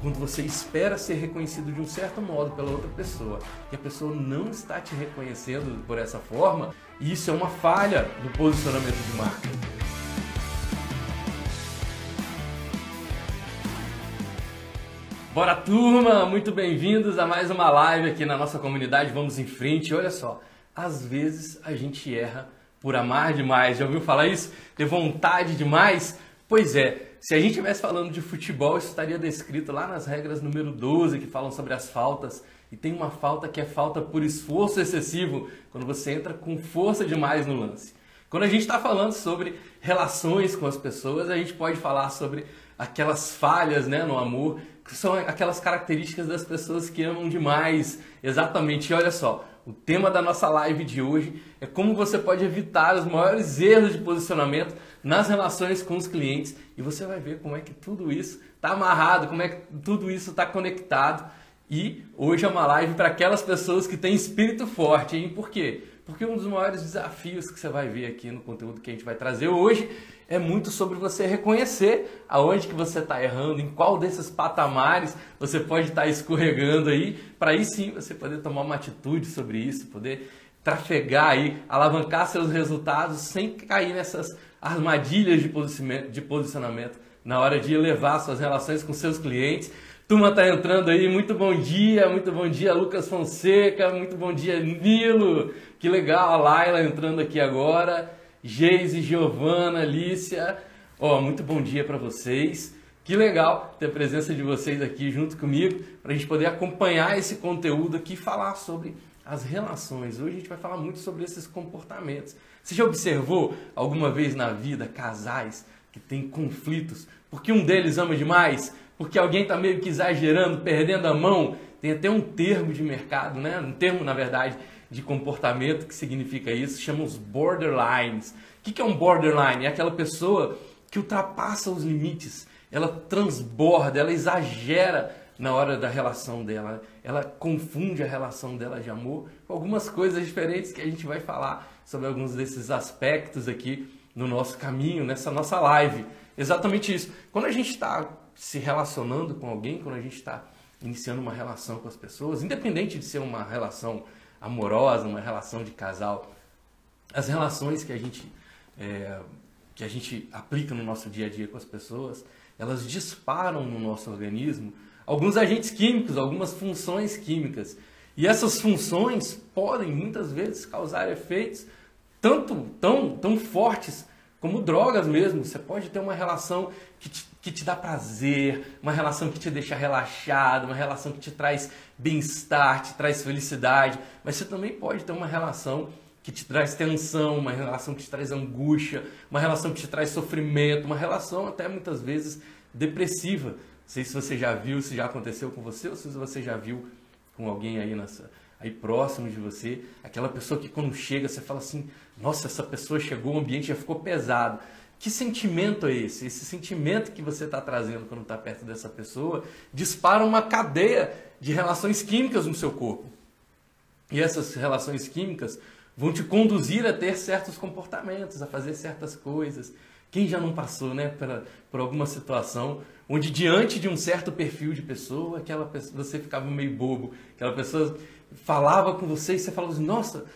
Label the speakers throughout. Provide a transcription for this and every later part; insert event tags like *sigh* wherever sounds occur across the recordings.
Speaker 1: quando você espera ser reconhecido de um certo modo pela outra pessoa e a pessoa não está te reconhecendo por essa forma, isso é uma falha do posicionamento de marca. Bora turma, muito bem-vindos a mais uma live aqui na nossa comunidade. Vamos em frente. Olha só, às vezes a gente erra por amar demais. Já ouviu falar isso? Ter vontade demais? Pois é, se a gente estivesse falando de futebol, isso estaria descrito lá nas regras número 12, que falam sobre as faltas. E tem uma falta que é falta por esforço excessivo, quando você entra com força demais no lance. Quando a gente está falando sobre relações com as pessoas, a gente pode falar sobre aquelas falhas né, no amor, que são aquelas características das pessoas que amam demais. Exatamente, e olha só, o tema da nossa live de hoje é como você pode evitar os maiores erros de posicionamento nas relações com os clientes e você vai ver como é que tudo isso está amarrado, como é que tudo isso está conectado. E hoje é uma live para aquelas pessoas que têm espírito forte, hein? Por quê? Porque um dos maiores desafios que você vai ver aqui no conteúdo que a gente vai trazer hoje é muito sobre você reconhecer aonde que você está errando, em qual desses patamares você pode estar tá escorregando aí, para aí sim você poder tomar uma atitude sobre isso, poder trafegar aí, alavancar seus resultados sem cair nessas armadilhas de posicionamento, de posicionamento na hora de elevar suas relações com seus clientes. Turma tá entrando aí, muito bom dia, muito bom dia Lucas Fonseca, muito bom dia Nilo, que legal a Laila entrando aqui agora, Geise, Giovana, Alicia, ó, muito bom dia para vocês. Que legal ter a presença de vocês aqui junto comigo para a gente poder acompanhar esse conteúdo aqui e falar sobre as relações. Hoje a gente vai falar muito sobre esses comportamentos. Você já observou alguma vez na vida casais que têm conflitos porque um deles ama demais, porque alguém está meio que exagerando, perdendo a mão? Tem até um termo de mercado, né? um termo, na verdade, de comportamento que significa isso, chama os borderlines. O que é um borderline? É aquela pessoa que ultrapassa os limites, ela transborda, ela exagera na hora da relação dela. Ela confunde a relação dela de amor com algumas coisas diferentes que a gente vai falar sobre alguns desses aspectos aqui no nosso caminho, nessa nossa live. Exatamente isso. Quando a gente está se relacionando com alguém, quando a gente está iniciando uma relação com as pessoas, independente de ser uma relação amorosa, uma relação de casal, as relações que a gente é, que a gente aplica no nosso dia a dia com as pessoas, elas disparam no nosso organismo alguns agentes químicos, algumas funções químicas. E essas funções podem muitas vezes causar efeitos tanto tão, tão fortes como drogas mesmo. Você pode ter uma relação que te, que te dá prazer, uma relação que te deixa relaxado, uma relação que te traz bem-estar, te traz felicidade, mas você também pode ter uma relação que te traz tensão, uma relação que te traz angústia, uma relação que te traz sofrimento, uma relação até muitas vezes depressiva. Sei se você já viu, se já aconteceu com você ou se você já viu com alguém aí nessa aí próximo de você, aquela pessoa que quando chega você fala assim: "Nossa, essa pessoa chegou, o ambiente já ficou pesado". Que sentimento é esse? Esse sentimento que você está trazendo quando está perto dessa pessoa dispara uma cadeia de relações químicas no seu corpo. E essas relações químicas vão te conduzir a ter certos comportamentos, a fazer certas coisas. Quem já não passou né, por, por alguma situação onde diante de um certo perfil de pessoa, aquela pessoa, você ficava meio bobo, aquela pessoa falava com você e você falava assim, nossa,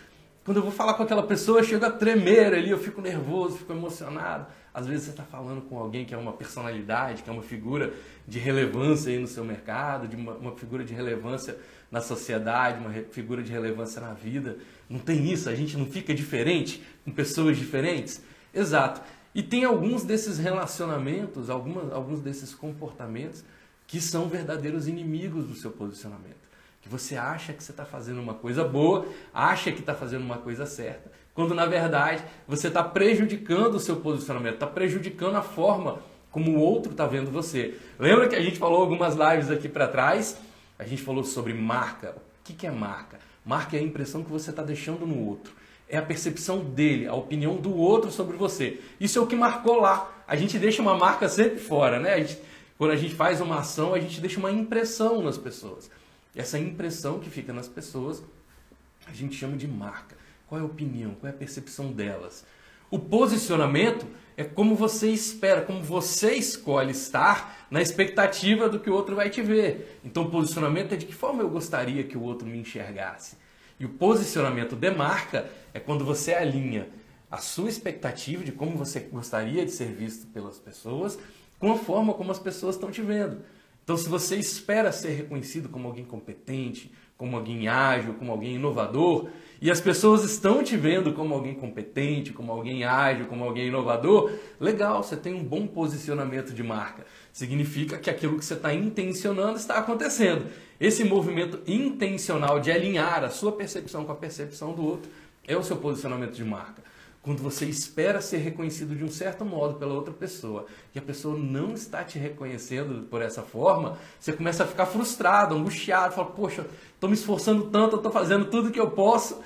Speaker 1: quando eu vou falar com aquela pessoa, eu chego a tremer ali, eu fico nervoso, fico emocionado. Às vezes você está falando com alguém que é uma personalidade, que é uma figura de relevância aí no seu mercado, de uma, uma figura de relevância na sociedade, uma figura de relevância na vida. Não tem isso, a gente não fica diferente com pessoas diferentes? Exato. E tem alguns desses relacionamentos, algumas, alguns desses comportamentos que são verdadeiros inimigos do seu posicionamento. Que você acha que você está fazendo uma coisa boa, acha que está fazendo uma coisa certa, quando na verdade você está prejudicando o seu posicionamento, está prejudicando a forma como o outro está vendo você. Lembra que a gente falou algumas lives aqui para trás? A gente falou sobre marca. O que, que é marca? Marca é a impressão que você está deixando no outro é a percepção dele, a opinião do outro sobre você. Isso é o que marcou lá. A gente deixa uma marca sempre fora, né? A gente, quando a gente faz uma ação, a gente deixa uma impressão nas pessoas. E essa impressão que fica nas pessoas, a gente chama de marca. Qual é a opinião? Qual é a percepção delas? O posicionamento é como você espera, como você escolhe estar na expectativa do que o outro vai te ver. Então, posicionamento é de que forma eu gostaria que o outro me enxergasse. E o posicionamento de marca é quando você alinha a sua expectativa de como você gostaria de ser visto pelas pessoas com a forma como as pessoas estão te vendo. Então, se você espera ser reconhecido como alguém competente, como alguém ágil, como alguém inovador, e as pessoas estão te vendo como alguém competente, como alguém ágil, como alguém inovador, legal, você tem um bom posicionamento de marca. Significa que aquilo que você está intencionando está acontecendo. Esse movimento intencional de alinhar a sua percepção com a percepção do outro é o seu posicionamento de marca. Quando você espera ser reconhecido de um certo modo pela outra pessoa e a pessoa não está te reconhecendo por essa forma, você começa a ficar frustrado, angustiado, fala, poxa, estou me esforçando tanto, estou fazendo tudo que eu posso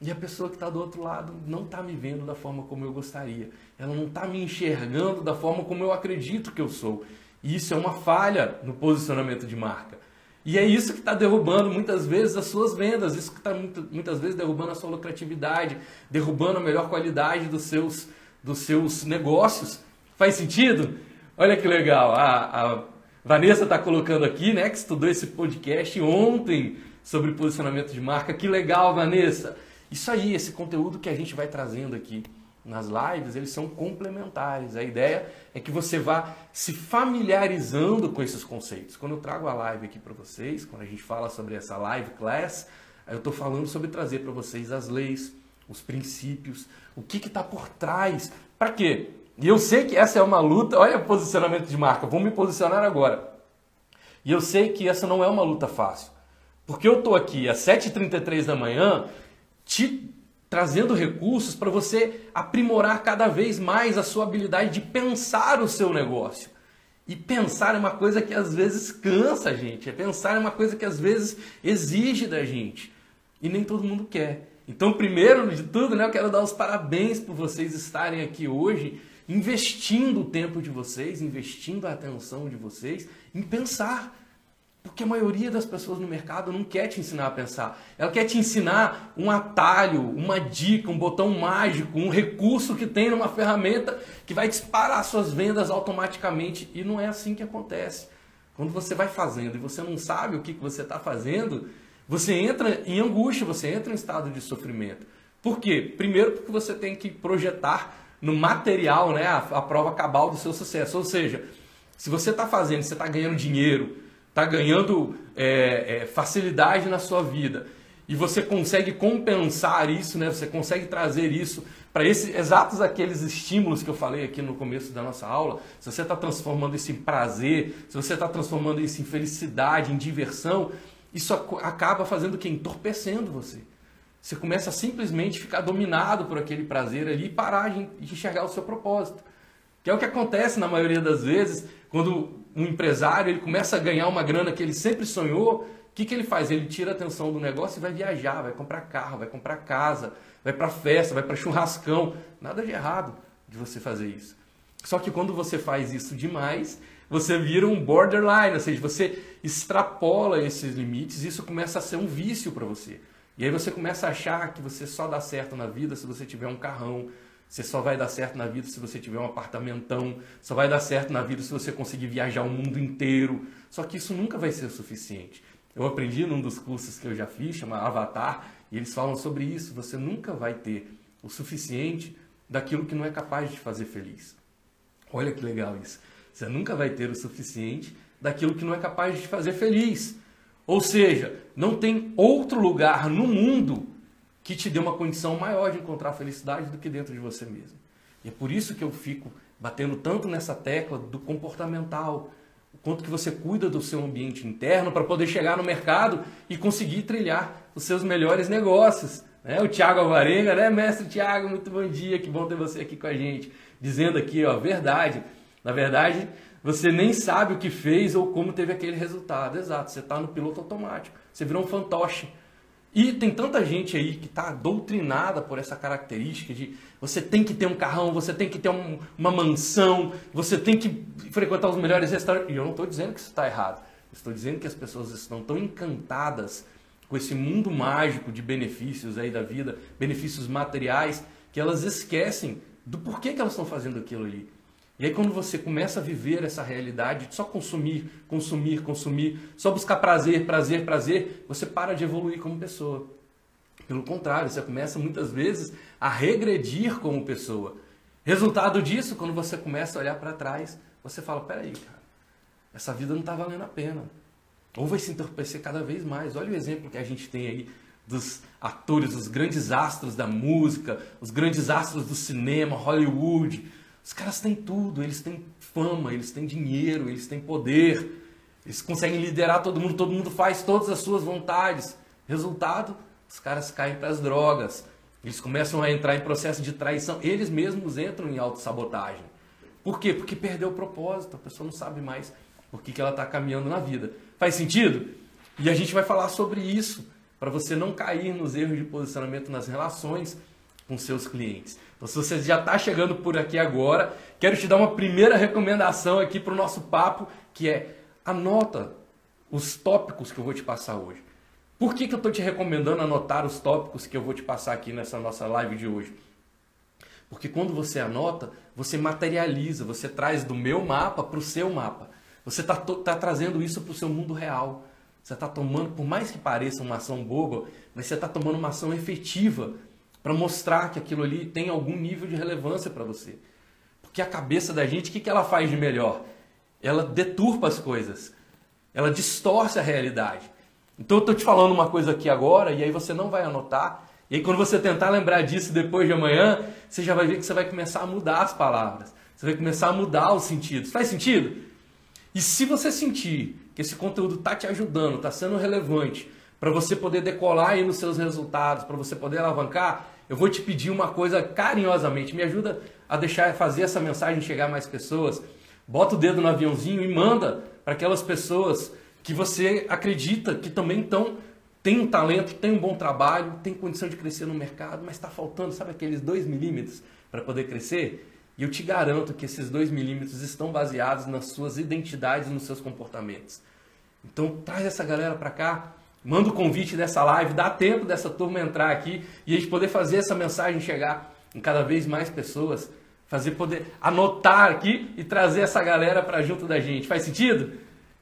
Speaker 1: e a pessoa que está do outro lado não está me vendo da forma como eu gostaria, ela não está me enxergando da forma como eu acredito que eu sou. E isso é uma falha no posicionamento de marca. E é isso que está derrubando muitas vezes as suas vendas, isso que está muitas vezes derrubando a sua lucratividade, derrubando a melhor qualidade dos seus, dos seus negócios. Faz sentido? Olha que legal, a, a Vanessa está colocando aqui, né, que estudou esse podcast ontem sobre posicionamento de marca. Que legal, Vanessa! Isso aí, esse conteúdo que a gente vai trazendo aqui nas lives, eles são complementares. A ideia é que você vá se familiarizando com esses conceitos. Quando eu trago a live aqui para vocês, quando a gente fala sobre essa live class, eu estou falando sobre trazer para vocês as leis, os princípios, o que está por trás. Para quê? E eu sei que essa é uma luta. Olha o posicionamento de marca. Vou me posicionar agora. E eu sei que essa não é uma luta fácil. Porque eu estou aqui às 7h33 da manhã te trazendo recursos para você aprimorar cada vez mais a sua habilidade de pensar o seu negócio. E pensar é uma coisa que às vezes cansa a gente, é pensar é uma coisa que às vezes exige da gente. E nem todo mundo quer. Então, primeiro de tudo, né, eu quero dar os parabéns por vocês estarem aqui hoje, investindo o tempo de vocês, investindo a atenção de vocês em pensar. Porque a maioria das pessoas no mercado não quer te ensinar a pensar. Ela quer te ensinar um atalho, uma dica, um botão mágico, um recurso que tem numa ferramenta que vai disparar suas vendas automaticamente. E não é assim que acontece. Quando você vai fazendo e você não sabe o que você está fazendo, você entra em angústia, você entra em estado de sofrimento. Por quê? Primeiro porque você tem que projetar no material né, a, a prova cabal do seu sucesso. Ou seja, se você está fazendo, você está ganhando dinheiro, está ganhando é, é, facilidade na sua vida e você consegue compensar isso, né? Você consegue trazer isso para esses exatos aqueles estímulos que eu falei aqui no começo da nossa aula. Se você está transformando isso em prazer, se você está transformando isso em felicidade, em diversão, isso acaba fazendo o quê? Entorpecendo você. Você começa a simplesmente ficar dominado por aquele prazer ali e parar de enxergar o seu propósito. Que é o que acontece na maioria das vezes quando um empresário ele começa a ganhar uma grana que ele sempre sonhou, o que, que ele faz? Ele tira a atenção do negócio e vai viajar, vai comprar carro, vai comprar casa, vai para festa, vai para churrascão. Nada de errado de você fazer isso. Só que quando você faz isso demais, você vira um borderline, ou seja, você extrapola esses limites isso começa a ser um vício para você. E aí você começa a achar que você só dá certo na vida se você tiver um carrão, você só vai dar certo na vida se você tiver um apartamentão, só vai dar certo na vida se você conseguir viajar o mundo inteiro. Só que isso nunca vai ser o suficiente. Eu aprendi num dos cursos que eu já fiz, chama Avatar, e eles falam sobre isso. Você nunca vai ter o suficiente daquilo que não é capaz de fazer feliz. Olha que legal isso. Você nunca vai ter o suficiente daquilo que não é capaz de fazer feliz. Ou seja, não tem outro lugar no mundo que te dê uma condição maior de encontrar felicidade do que dentro de você mesmo. E é por isso que eu fico batendo tanto nessa tecla do comportamental, o quanto que você cuida do seu ambiente interno para poder chegar no mercado e conseguir trilhar os seus melhores negócios. Né? O Tiago Alvarenga, né, mestre Tiago, muito bom dia, que bom ter você aqui com a gente, dizendo aqui, ó, verdade. Na verdade, você nem sabe o que fez ou como teve aquele resultado. Exato, você está no piloto automático, você virou um fantoche. E tem tanta gente aí que está doutrinada por essa característica de você tem que ter um carrão, você tem que ter um, uma mansão, você tem que frequentar os melhores restaurantes. E eu não estou dizendo que isso está errado. Estou dizendo que as pessoas estão tão encantadas com esse mundo mágico de benefícios aí da vida, benefícios materiais, que elas esquecem do porquê que elas estão fazendo aquilo ali. E aí quando você começa a viver essa realidade, só consumir, consumir, consumir, só buscar prazer, prazer, prazer, você para de evoluir como pessoa. Pelo contrário, você começa muitas vezes a regredir como pessoa. Resultado disso, quando você começa a olhar para trás, você fala: peraí, cara, essa vida não está valendo a pena. Ou vai se entorpecer cada vez mais. Olha o exemplo que a gente tem aí dos atores, os grandes astros da música, os grandes astros do cinema, Hollywood. Os caras têm tudo, eles têm fama, eles têm dinheiro, eles têm poder, eles conseguem liderar todo mundo, todo mundo faz todas as suas vontades. Resultado, os caras caem para as drogas. Eles começam a entrar em processo de traição, eles mesmos entram em autossabotagem. Por quê? Porque perdeu o propósito, a pessoa não sabe mais por que, que ela está caminhando na vida. Faz sentido? E a gente vai falar sobre isso, para você não cair nos erros de posicionamento nas relações com seus clientes. Então, se você já está chegando por aqui agora, quero te dar uma primeira recomendação aqui para o nosso papo, que é anota os tópicos que eu vou te passar hoje. Por que, que eu estou te recomendando anotar os tópicos que eu vou te passar aqui nessa nossa live de hoje? Porque quando você anota, você materializa, você traz do meu mapa para o seu mapa. Você está tá trazendo isso para o seu mundo real. Você está tomando, por mais que pareça uma ação boba, mas você está tomando uma ação efetiva para mostrar que aquilo ali tem algum nível de relevância para você. Porque a cabeça da gente, o que, que ela faz de melhor? Ela deturpa as coisas, ela distorce a realidade. Então eu estou te falando uma coisa aqui agora e aí você não vai anotar. E aí quando você tentar lembrar disso depois de amanhã, você já vai ver que você vai começar a mudar as palavras. Você vai começar a mudar os sentidos. Faz sentido? E se você sentir que esse conteúdo está te ajudando, está sendo relevante, para você poder decolar aí nos seus resultados, para você poder alavancar, eu vou te pedir uma coisa carinhosamente. Me ajuda a deixar fazer essa mensagem chegar a mais pessoas. Bota o dedo no aviãozinho e manda para aquelas pessoas que você acredita que também estão tem um talento, tem um bom trabalho, tem condição de crescer no mercado, mas está faltando, sabe aqueles dois milímetros para poder crescer? E eu te garanto que esses dois milímetros estão baseados nas suas identidades nos seus comportamentos. Então traz essa galera para cá, manda o convite dessa live, dá tempo dessa turma entrar aqui e a gente poder fazer essa mensagem chegar em cada vez mais pessoas, fazer poder anotar aqui e trazer essa galera para junto da gente. Faz sentido?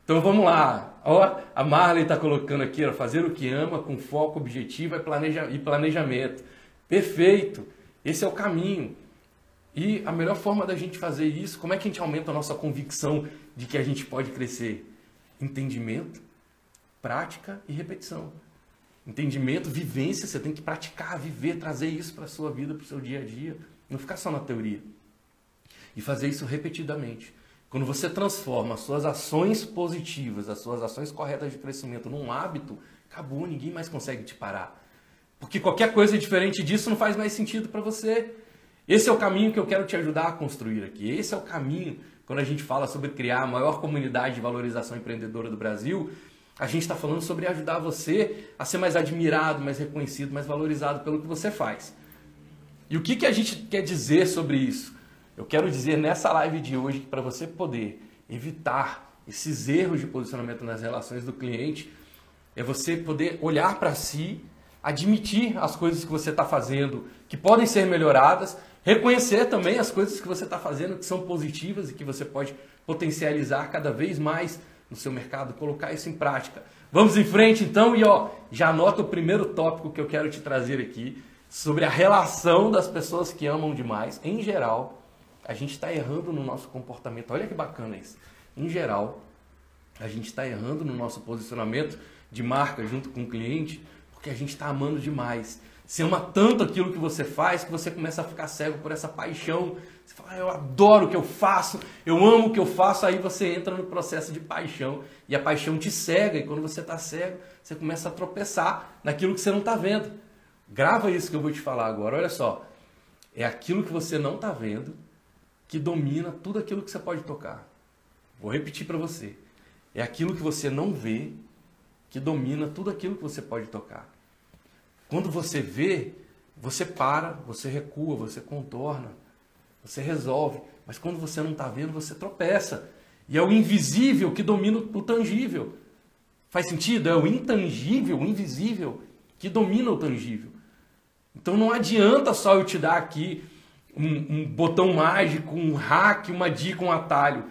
Speaker 1: Então vamos lá. Ó, a Marley está colocando aqui, ó, fazer o que ama com foco, objetivo e, planeja e planejamento. Perfeito. Esse é o caminho. E a melhor forma da gente fazer isso, como é que a gente aumenta a nossa convicção de que a gente pode crescer? Entendimento, prática e repetição. Entendimento, vivência, você tem que praticar, viver, trazer isso para a sua vida, para o seu dia a dia. Não ficar só na teoria. E fazer isso repetidamente. Quando você transforma as suas ações positivas, as suas ações corretas de crescimento num hábito, acabou, ninguém mais consegue te parar. Porque qualquer coisa diferente disso não faz mais sentido para você. Esse é o caminho que eu quero te ajudar a construir aqui. Esse é o caminho quando a gente fala sobre criar a maior comunidade de valorização empreendedora do Brasil. A gente está falando sobre ajudar você a ser mais admirado, mais reconhecido, mais valorizado pelo que você faz. E o que, que a gente quer dizer sobre isso? Eu quero dizer nessa live de hoje que para você poder evitar esses erros de posicionamento nas relações do cliente, é você poder olhar para si, admitir as coisas que você está fazendo que podem ser melhoradas, reconhecer também as coisas que você está fazendo que são positivas e que você pode potencializar cada vez mais no seu mercado, colocar isso em prática. Vamos em frente então e ó, já anota o primeiro tópico que eu quero te trazer aqui sobre a relação das pessoas que amam demais, em geral, a gente está errando no nosso comportamento. Olha que bacana isso. Em geral, a gente está errando no nosso posicionamento de marca junto com o cliente porque a gente está amando demais. Você ama tanto aquilo que você faz que você começa a ficar cego por essa paixão. Você fala, ah, eu adoro o que eu faço, eu amo o que eu faço. Aí você entra no processo de paixão e a paixão te cega. E quando você está cego, você começa a tropeçar naquilo que você não está vendo. Grava isso que eu vou te falar agora. Olha só, é aquilo que você não está vendo que domina tudo aquilo que você pode tocar. Vou repetir para você. É aquilo que você não vê que domina tudo aquilo que você pode tocar. Quando você vê, você para, você recua, você contorna, você resolve. Mas quando você não está vendo, você tropeça. E é o invisível que domina o tangível. Faz sentido? É o intangível, o invisível, que domina o tangível. Então não adianta só eu te dar aqui um, um botão mágico, um hack, uma dica, um atalho.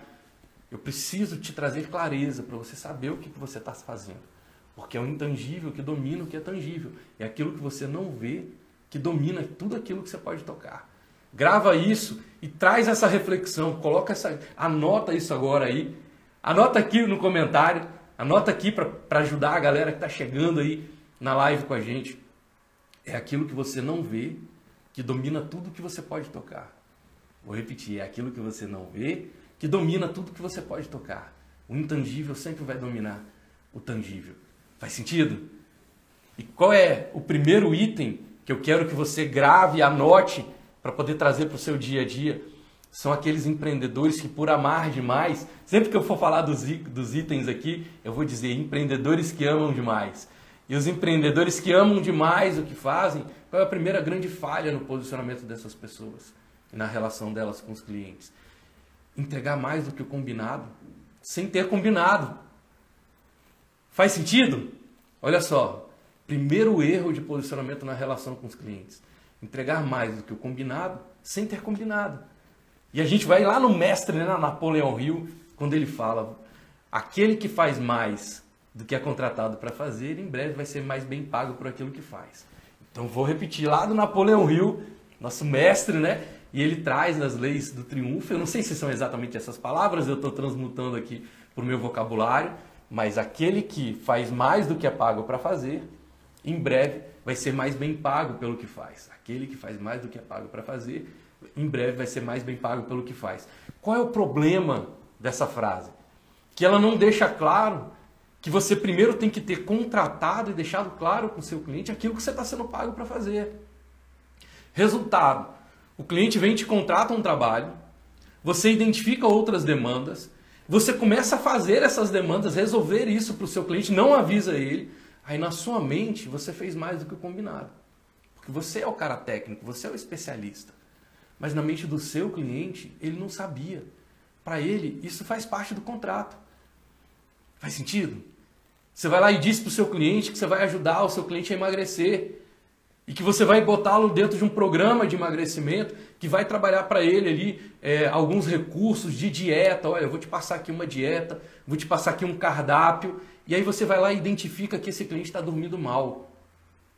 Speaker 1: Eu preciso te trazer clareza para você saber o que, que você está fazendo. Porque é o intangível que domina o que é tangível. É aquilo que você não vê que domina tudo aquilo que você pode tocar. Grava isso e traz essa reflexão, coloca essa, anota isso agora aí. Anota aqui no comentário, anota aqui para ajudar a galera que está chegando aí na live com a gente. É aquilo que você não vê que domina tudo que você pode tocar. Vou repetir, é aquilo que você não vê que domina tudo que você pode tocar. O intangível sempre vai dominar o tangível. Faz sentido? E qual é o primeiro item que eu quero que você grave anote para poder trazer para o seu dia a dia? São aqueles empreendedores que, por amar demais, sempre que eu for falar dos, dos itens aqui, eu vou dizer empreendedores que amam demais. E os empreendedores que amam demais o que fazem, qual é a primeira grande falha no posicionamento dessas pessoas e na relação delas com os clientes? Entregar mais do que o combinado, sem ter combinado. Faz sentido? Olha só, primeiro erro de posicionamento na relação com os clientes. Entregar mais do que o combinado, sem ter combinado. E a gente vai lá no mestre, né, na Napoleão Hill, quando ele fala: aquele que faz mais do que é contratado para fazer, em breve vai ser mais bem pago por aquilo que faz. Então vou repetir lá do Napoleão Hill, nosso mestre, né? E ele traz nas leis do triunfo, eu não sei se são exatamente essas palavras, eu estou transmutando aqui para o meu vocabulário, mas aquele que faz mais do que é pago para fazer, em breve vai ser mais bem pago pelo que faz. Aquele que faz mais do que é pago para fazer, em breve vai ser mais bem pago pelo que faz. Qual é o problema dessa frase? Que ela não deixa claro que você primeiro tem que ter contratado e deixado claro com o seu cliente aquilo que você está sendo pago para fazer. Resultado: o cliente vem te contrata um trabalho, você identifica outras demandas, você começa a fazer essas demandas, resolver isso para o seu cliente, não avisa ele, aí na sua mente você fez mais do que o combinado. Porque você é o cara técnico, você é o especialista. Mas na mente do seu cliente, ele não sabia. Para ele, isso faz parte do contrato. Faz sentido? Você vai lá e diz para o seu cliente que você vai ajudar o seu cliente a emagrecer e que você vai botá-lo dentro de um programa de emagrecimento que vai trabalhar para ele ali é, alguns recursos de dieta. Olha, eu vou te passar aqui uma dieta, vou te passar aqui um cardápio e aí você vai lá e identifica que esse cliente está dormindo mal.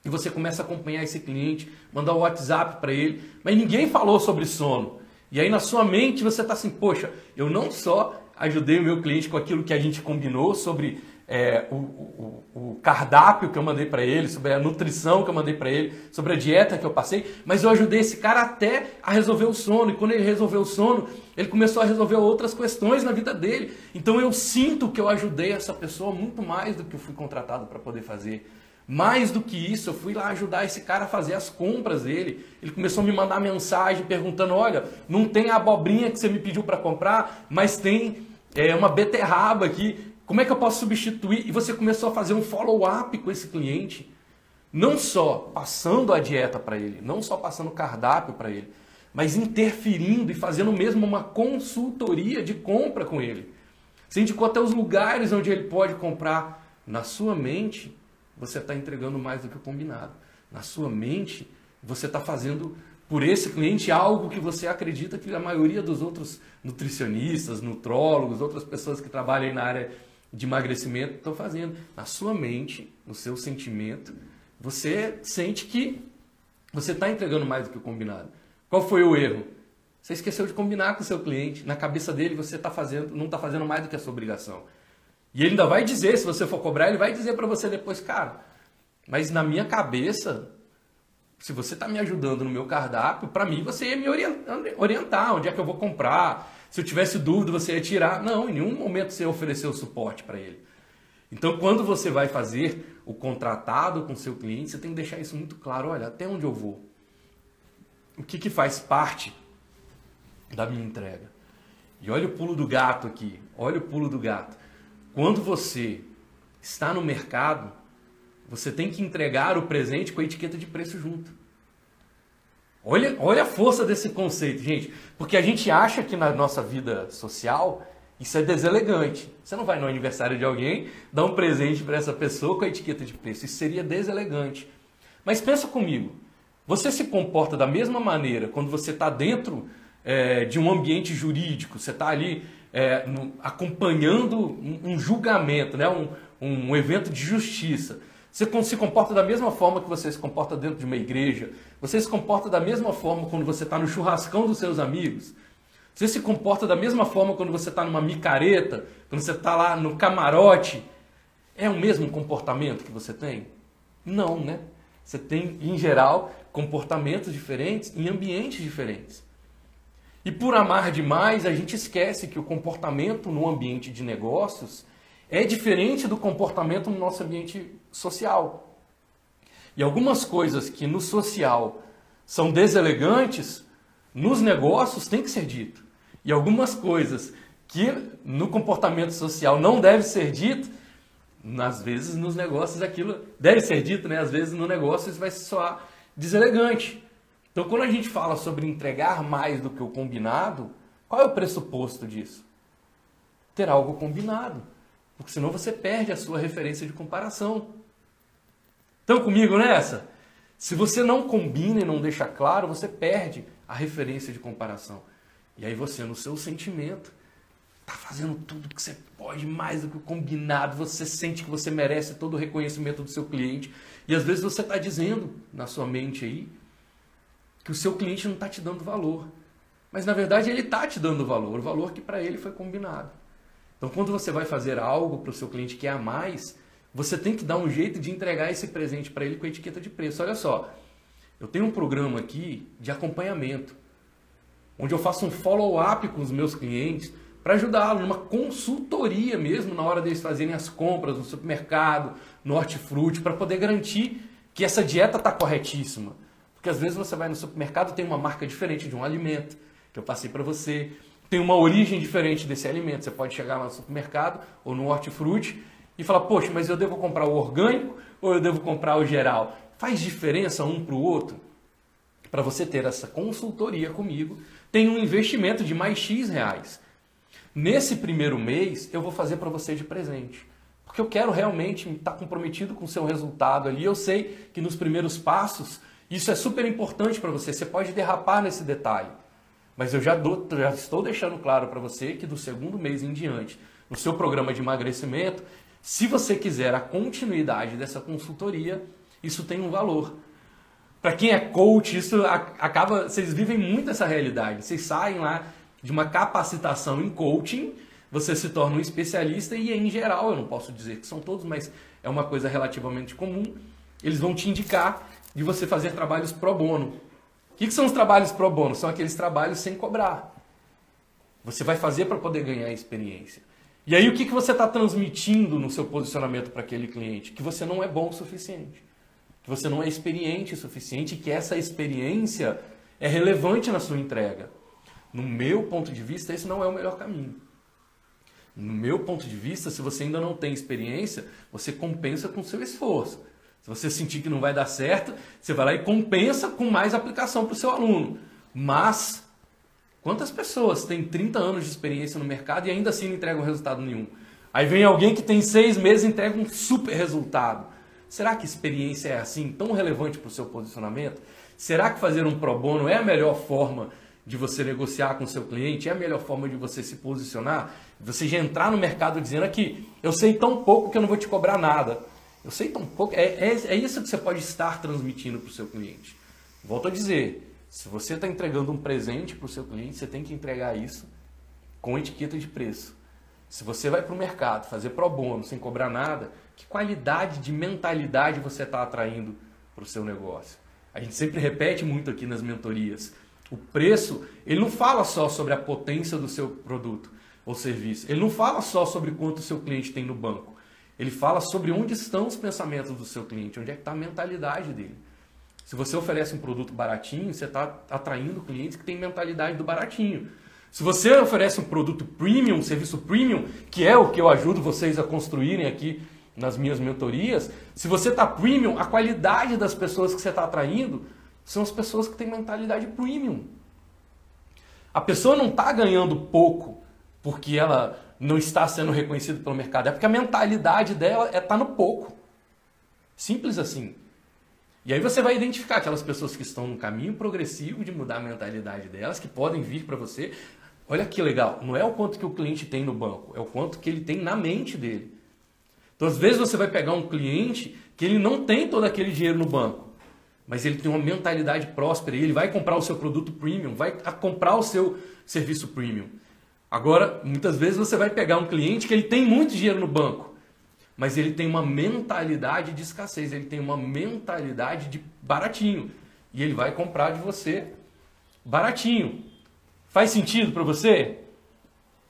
Speaker 1: E você começa a acompanhar esse cliente, mandar o WhatsApp para ele, mas ninguém falou sobre sono. E aí na sua mente você está assim, poxa, eu não só ajudei o meu cliente com aquilo que a gente combinou sobre é, o, o, o, cardápio que eu mandei para ele, sobre a nutrição que eu mandei para ele, sobre a dieta que eu passei, mas eu ajudei esse cara até a resolver o sono. E quando ele resolveu o sono, ele começou a resolver outras questões na vida dele. Então eu sinto que eu ajudei essa pessoa muito mais do que eu fui contratado para poder fazer. Mais do que isso, eu fui lá ajudar esse cara a fazer as compras dele. Ele começou a me mandar mensagem perguntando: olha, não tem a abobrinha que você me pediu para comprar, mas tem é, uma beterraba aqui. Como é que eu posso substituir? E você começou a fazer um follow-up com esse cliente. Não só passando a dieta para ele, não só passando o cardápio para ele, mas interferindo e fazendo mesmo uma consultoria de compra com ele. Você indicou até os lugares onde ele pode comprar. Na sua mente, você está entregando mais do que o combinado. Na sua mente, você está fazendo por esse cliente algo que você acredita que a maioria dos outros nutricionistas, nutrólogos, outras pessoas que trabalham na área de emagrecimento estão fazendo. Na sua mente, no seu sentimento, você sente que você está entregando mais do que o combinado. Qual foi o erro? Você esqueceu de combinar com o seu cliente. Na cabeça dele, você tá fazendo, não está fazendo mais do que a sua obrigação. E ele ainda vai dizer, se você for cobrar, ele vai dizer para você depois, cara, mas na minha cabeça, se você está me ajudando no meu cardápio, para mim você ia me orientar onde é que eu vou comprar. Se eu tivesse dúvida, você ia tirar. Não, em nenhum momento você ofereceu suporte para ele. Então, quando você vai fazer o contratado com seu cliente, você tem que deixar isso muito claro. Olha, até onde eu vou? O que, que faz parte da minha entrega? E olha o pulo do gato aqui. Olha o pulo do gato. Quando você está no mercado, você tem que entregar o presente com a etiqueta de preço junto. Olha, olha a força desse conceito, gente. Porque a gente acha que na nossa vida social isso é deselegante. Você não vai no aniversário de alguém dar um presente para essa pessoa com a etiqueta de preço. Isso seria deselegante. Mas pensa comigo. Você se comporta da mesma maneira quando você está dentro é, de um ambiente jurídico, você está ali é, no, acompanhando um, um, julgamento, né? Um, um evento de justiça. Você se comporta da mesma forma que você se comporta dentro de uma igreja. Você se comporta da mesma forma quando você está no churrascão dos seus amigos. Você se comporta da mesma forma quando você está numa micareta, quando você está lá no camarote. É o mesmo comportamento que você tem? Não, né? Você tem, em geral, comportamentos diferentes em ambientes diferentes. E por amar demais, a gente esquece que o comportamento no ambiente de negócios é diferente do comportamento no nosso ambiente social. E algumas coisas que no social são deselegantes, nos negócios tem que ser dito. E algumas coisas que no comportamento social não deve ser dito, às vezes nos negócios aquilo deve ser dito, né? Às vezes no negócio isso vai soar deselegante. Então quando a gente fala sobre entregar mais do que o combinado, qual é o pressuposto disso? Ter algo combinado. Porque senão você perde a sua referência de comparação. Estão comigo nessa? Se você não combina e não deixa claro, você perde a referência de comparação. E aí você, no seu sentimento, está fazendo tudo que você pode, mais do que o combinado, você sente que você merece todo o reconhecimento do seu cliente. E às vezes você está dizendo na sua mente aí que o seu cliente não está te dando valor. Mas na verdade ele está te dando valor, o valor que para ele foi combinado. Então, quando você vai fazer algo para o seu cliente que é a mais, você tem que dar um jeito de entregar esse presente para ele com etiqueta de preço. Olha só, eu tenho um programa aqui de acompanhamento, onde eu faço um follow-up com os meus clientes para ajudá-los numa consultoria mesmo na hora deles fazerem as compras no supermercado, no hortifruti, para poder garantir que essa dieta está corretíssima. Porque às vezes você vai no supermercado tem uma marca diferente de um alimento que eu passei para você tem uma origem diferente desse alimento. Você pode chegar lá no supermercado ou no hortifruti e falar, poxa, mas eu devo comprar o orgânico ou eu devo comprar o geral? Faz diferença um para o outro? Para você ter essa consultoria comigo, tem um investimento de mais X reais. Nesse primeiro mês, eu vou fazer para você de presente. Porque eu quero realmente estar comprometido com o seu resultado ali. Eu sei que nos primeiros passos, isso é super importante para você. Você pode derrapar nesse detalhe. Mas eu já, dou, já estou deixando claro para você que do segundo mês em diante, no seu programa de emagrecimento, se você quiser a continuidade dessa consultoria, isso tem um valor. Para quem é coach, isso acaba. Vocês vivem muito essa realidade. Vocês saem lá de uma capacitação em coaching, você se torna um especialista e, em geral, eu não posso dizer que são todos, mas é uma coisa relativamente comum. Eles vão te indicar de você fazer trabalhos pro bono que, que são os trabalhos pro bono? São aqueles trabalhos sem cobrar. Você vai fazer para poder ganhar experiência. E aí o que, que você está transmitindo no seu posicionamento para aquele cliente? Que você não é bom o suficiente. Que você não é experiente o suficiente e que essa experiência é relevante na sua entrega. No meu ponto de vista, esse não é o melhor caminho. No meu ponto de vista, se você ainda não tem experiência, você compensa com seu esforço. Se você sentir que não vai dar certo, você vai lá e compensa com mais aplicação para o seu aluno. Mas, quantas pessoas têm 30 anos de experiência no mercado e ainda assim não entregam resultado nenhum? Aí vem alguém que tem seis meses e entrega um super resultado. Será que experiência é assim tão relevante para o seu posicionamento? Será que fazer um pro bono é a melhor forma de você negociar com o seu cliente? É a melhor forma de você se posicionar? Você já entrar no mercado dizendo aqui, eu sei tão pouco que eu não vou te cobrar nada. Eu sei tão pouco. É, é, é isso que você pode estar transmitindo para o seu cliente. Volto a dizer: se você está entregando um presente para o seu cliente, você tem que entregar isso com etiqueta de preço. Se você vai para o mercado fazer pro bono sem cobrar nada, que qualidade de mentalidade você está atraindo para o seu negócio? A gente sempre repete muito aqui nas mentorias. O preço, ele não fala só sobre a potência do seu produto ou serviço. Ele não fala só sobre quanto o seu cliente tem no banco. Ele fala sobre onde estão os pensamentos do seu cliente, onde é que está a mentalidade dele. Se você oferece um produto baratinho, você está atraindo clientes que têm mentalidade do baratinho. Se você oferece um produto premium, um serviço premium, que é o que eu ajudo vocês a construírem aqui nas minhas mentorias, se você está premium, a qualidade das pessoas que você está atraindo são as pessoas que têm mentalidade premium. A pessoa não está ganhando pouco porque ela não está sendo reconhecido pelo mercado. É porque a mentalidade dela é estar tá no pouco. Simples assim. E aí você vai identificar aquelas pessoas que estão no caminho progressivo de mudar a mentalidade delas, que podem vir para você. Olha que legal, não é o quanto que o cliente tem no banco, é o quanto que ele tem na mente dele. Então, às vezes você vai pegar um cliente que ele não tem todo aquele dinheiro no banco, mas ele tem uma mentalidade próspera e ele vai comprar o seu produto premium, vai comprar o seu serviço premium. Agora, muitas vezes você vai pegar um cliente que ele tem muito dinheiro no banco, mas ele tem uma mentalidade de escassez, ele tem uma mentalidade de baratinho e ele vai comprar de você baratinho. Faz sentido para você?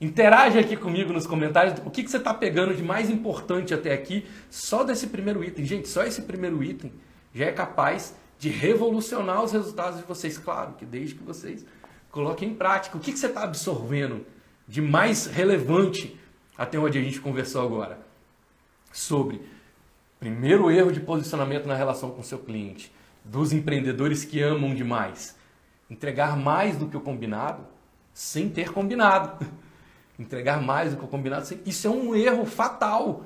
Speaker 1: Interage aqui comigo nos comentários o que, que você está pegando de mais importante até aqui só desse primeiro item. Gente, só esse primeiro item já é capaz de revolucionar os resultados de vocês. Claro que desde que vocês coloquem em prática. O que, que você está absorvendo de mais relevante até onde a gente conversou agora? Sobre primeiro erro de posicionamento na relação com seu cliente, dos empreendedores que amam demais. Entregar mais do que o combinado sem ter combinado. *laughs* entregar mais do que o combinado. Isso é um erro fatal.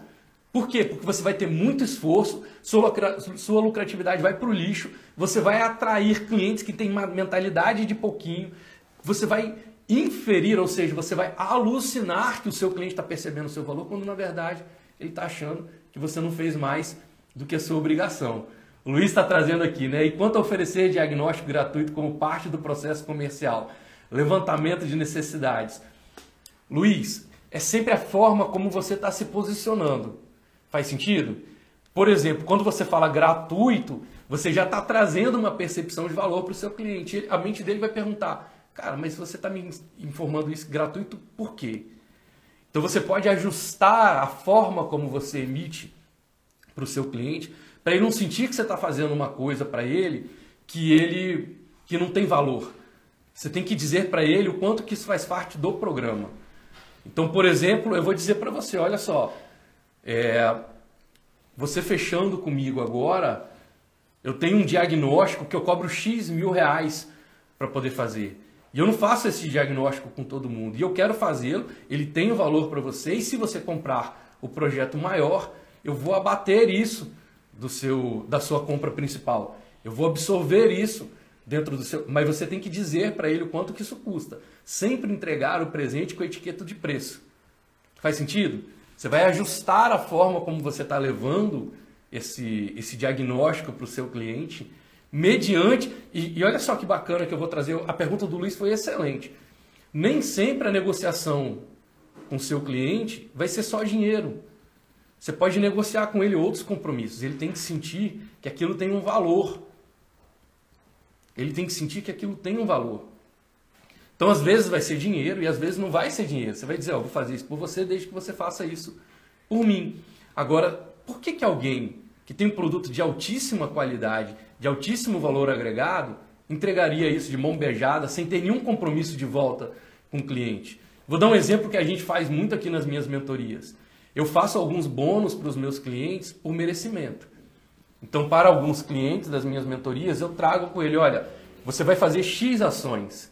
Speaker 1: Por quê? Porque você vai ter muito esforço, sua lucratividade vai para o lixo, você vai atrair clientes que têm uma mentalidade de pouquinho, você vai inferir, ou seja, você vai alucinar que o seu cliente está percebendo o seu valor, quando na verdade ele está achando que você não fez mais do que a sua obrigação. O Luiz está trazendo aqui, né? E quanto a oferecer diagnóstico gratuito como parte do processo comercial, levantamento de necessidades, Luiz, é sempre a forma como você está se posicionando. Faz sentido? Por exemplo, quando você fala gratuito, você já está trazendo uma percepção de valor para o seu cliente. A mente dele vai perguntar: cara, mas você está me informando isso gratuito por quê? Então você pode ajustar a forma como você emite para o seu cliente, para ele não sentir que você está fazendo uma coisa para ele que ele que não tem valor. Você tem que dizer para ele o quanto que isso faz parte do programa. Então, por exemplo, eu vou dizer para você, olha só, é, você fechando comigo agora, eu tenho um diagnóstico que eu cobro X mil reais para poder fazer. E eu não faço esse diagnóstico com todo mundo. E eu quero fazê-lo, ele tem o um valor para você, e se você comprar o projeto maior, eu vou abater isso do seu, da sua compra principal. Eu vou absorver isso dentro do seu. Mas você tem que dizer para ele o quanto que isso custa. Sempre entregar o presente com etiqueta de preço. Faz sentido? Você vai ajustar a forma como você está levando esse, esse diagnóstico para o seu cliente, mediante. E, e olha só que bacana que eu vou trazer. A pergunta do Luiz foi excelente. Nem sempre a negociação com seu cliente vai ser só dinheiro. Você pode negociar com ele outros compromissos. Ele tem que sentir que aquilo tem um valor. Ele tem que sentir que aquilo tem um valor. Então, às vezes vai ser dinheiro e às vezes não vai ser dinheiro. Você vai dizer, ó, oh, vou fazer isso por você desde que você faça isso por mim. Agora, por que, que alguém que tem um produto de altíssima qualidade, de altíssimo valor agregado, entregaria isso de mão beijada, sem ter nenhum compromisso de volta com o cliente? Vou dar um exemplo que a gente faz muito aqui nas minhas mentorias. Eu faço alguns bônus para os meus clientes por merecimento. Então, para alguns clientes das minhas mentorias, eu trago com ele, olha, você vai fazer X ações.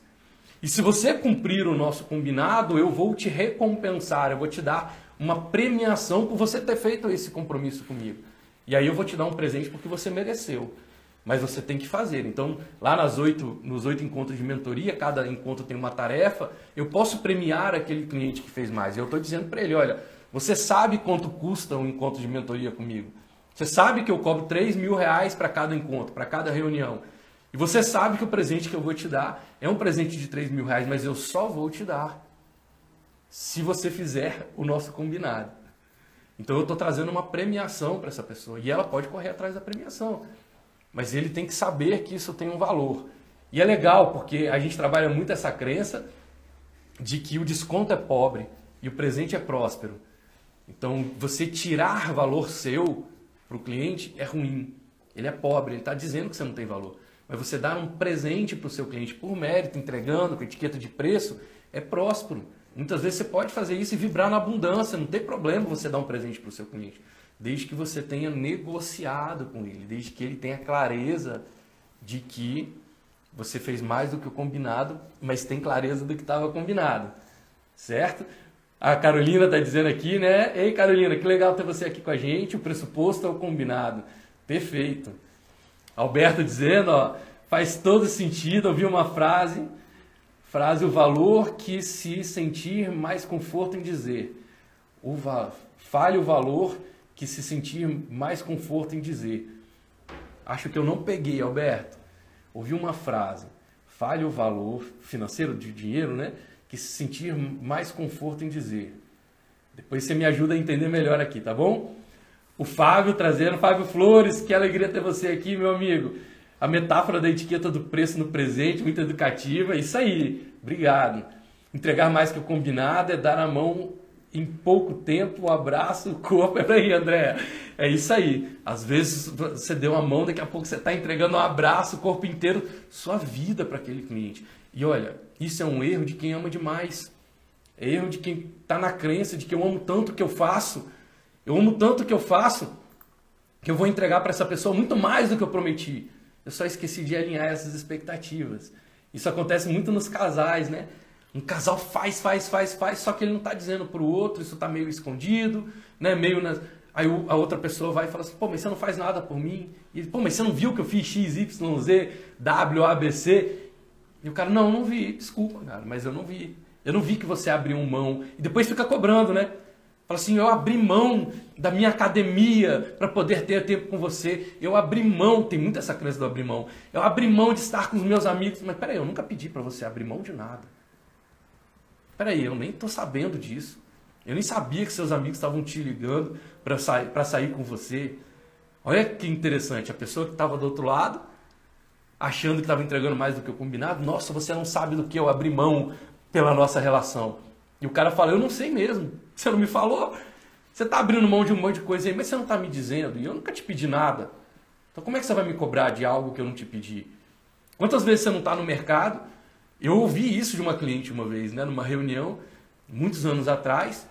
Speaker 1: E se você cumprir o nosso combinado, eu vou te recompensar, eu vou te dar uma premiação por você ter feito esse compromisso comigo. E aí eu vou te dar um presente porque você mereceu. Mas você tem que fazer. Então, lá nas oito, nos oito encontros de mentoria, cada encontro tem uma tarefa, eu posso premiar aquele cliente que fez mais. Eu estou dizendo para ele, olha, você sabe quanto custa um encontro de mentoria comigo? Você sabe que eu cobro 3 mil reais para cada encontro, para cada reunião. E você sabe que o presente que eu vou te dar é um presente de 3 mil reais, mas eu só vou te dar se você fizer o nosso combinado. Então eu estou trazendo uma premiação para essa pessoa e ela pode correr atrás da premiação. Mas ele tem que saber que isso tem um valor. E é legal porque a gente trabalha muito essa crença de que o desconto é pobre e o presente é próspero. Então você tirar valor seu para o cliente é ruim. Ele é pobre, ele está dizendo que você não tem valor. Mas você dar um presente para o seu cliente por mérito, entregando com etiqueta de preço, é próspero. Muitas vezes você pode fazer isso e vibrar na abundância, não tem problema você dar um presente para o seu cliente, desde que você tenha negociado com ele, desde que ele tenha clareza de que você fez mais do que o combinado, mas tem clareza do que estava combinado, certo? A Carolina está dizendo aqui, né? Ei, Carolina, que legal ter você aqui com a gente. O pressuposto é o combinado. Perfeito. Alberto dizendo, ó, faz todo sentido, ouvi uma frase, frase o valor que se sentir mais conforto em dizer. O va fale o valor que se sentir mais conforto em dizer. Acho que eu não peguei, Alberto. Ouvi uma frase. Fale o valor financeiro de dinheiro, né? Que se sentir mais conforto em dizer. Depois você me ajuda a entender melhor aqui, tá bom? O Fábio trazendo, Fábio Flores, que alegria ter você aqui, meu amigo. A metáfora da etiqueta do preço no presente, muito educativa. Isso aí, obrigado. Entregar mais que o combinado é dar a mão em pouco tempo, um abraço, o corpo. Peraí, André. É isso aí. Às vezes você deu uma mão, daqui a pouco você está entregando um abraço, o corpo inteiro, sua vida para aquele cliente. E olha, isso é um erro de quem ama demais. É erro de quem está na crença de que eu amo tanto o que eu faço. Eu amo tanto o que eu faço que eu vou entregar para essa pessoa muito mais do que eu prometi. Eu só esqueci de alinhar essas expectativas. Isso acontece muito nos casais, né? Um casal faz, faz, faz, faz, só que ele não está dizendo para o outro, isso está meio escondido, né? Meio na... Aí a outra pessoa vai e fala assim, pô, mas você não faz nada por mim. E pô, mas você não viu que eu fiz X, Y, Z, W, A, B, C? E o cara, não, não vi, desculpa, cara, mas eu não vi. Eu não vi que você abriu mão. E depois fica cobrando, né? Fala assim, eu abri mão da minha academia para poder ter tempo com você. Eu abri mão, tem muita essa crença do abrir mão. Eu abri mão de estar com os meus amigos. Mas peraí, eu nunca pedi para você abrir mão de nada. Peraí, eu nem estou sabendo disso. Eu nem sabia que seus amigos estavam te ligando para sair, sair com você. Olha que interessante, a pessoa que estava do outro lado, achando que estava entregando mais do que o combinado, nossa, você não sabe do que eu abri mão pela nossa relação. E o cara fala, eu não sei mesmo, você não me falou. Você está abrindo mão de um monte de coisa aí, mas você não está me dizendo, e eu nunca te pedi nada. Então como é que você vai me cobrar de algo que eu não te pedi? Quantas vezes você não está no mercado eu ouvi isso de uma cliente uma vez, né, numa reunião, muitos anos atrás.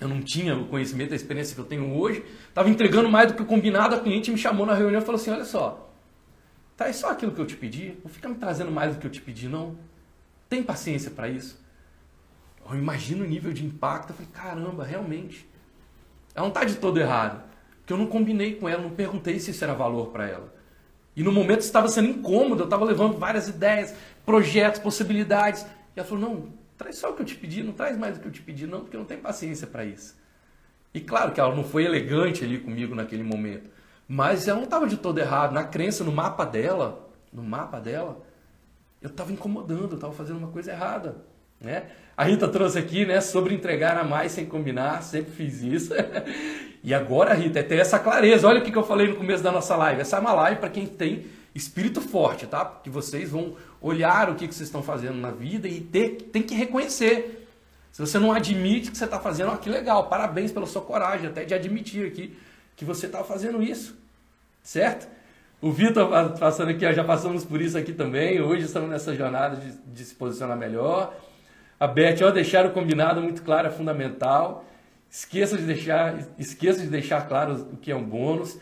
Speaker 1: Eu não tinha o conhecimento, a experiência que eu tenho hoje. Estava entregando mais do que o combinado. A cliente me chamou na reunião e falou assim: Olha só, tá, é só aquilo que eu te pedi. Não fica me trazendo mais do que eu te pedi, não. Tem paciência para isso? Eu imagino o nível de impacto. Eu falei: Caramba, realmente. Ela não está de todo errado. Porque eu não combinei com ela, não perguntei se isso era valor para ela. E no momento estava sendo incômodo, eu estava levando várias ideias, projetos, possibilidades. E ela falou: não, traz só o que eu te pedi, não traz mais o que eu te pedi, não, porque eu não tenho paciência para isso. E claro que ela não foi elegante ali comigo naquele momento, mas ela não estava de todo errado. Na crença, no mapa dela, no mapa dela, eu estava incomodando, eu estava fazendo uma coisa errada. Né? A Rita trouxe aqui né, sobre entregar a mais sem combinar, sempre fiz isso. *laughs* e agora, Rita, é ter essa clareza. Olha o que eu falei no começo da nossa live. Essa é uma live para quem tem espírito forte, tá? Porque vocês vão olhar o que, que vocês estão fazendo na vida e ter, tem que reconhecer. Se você não admite que você está fazendo, ó, que legal, parabéns pela sua coragem até de admitir aqui que você está fazendo isso, certo? O Vitor passando aqui, ó, já passamos por isso aqui também, hoje estamos nessa jornada de, de se posicionar melhor. A Beth, ó, deixar o combinado muito claro é fundamental. Esqueça de deixar, esqueça de deixar claro o que é um bônus.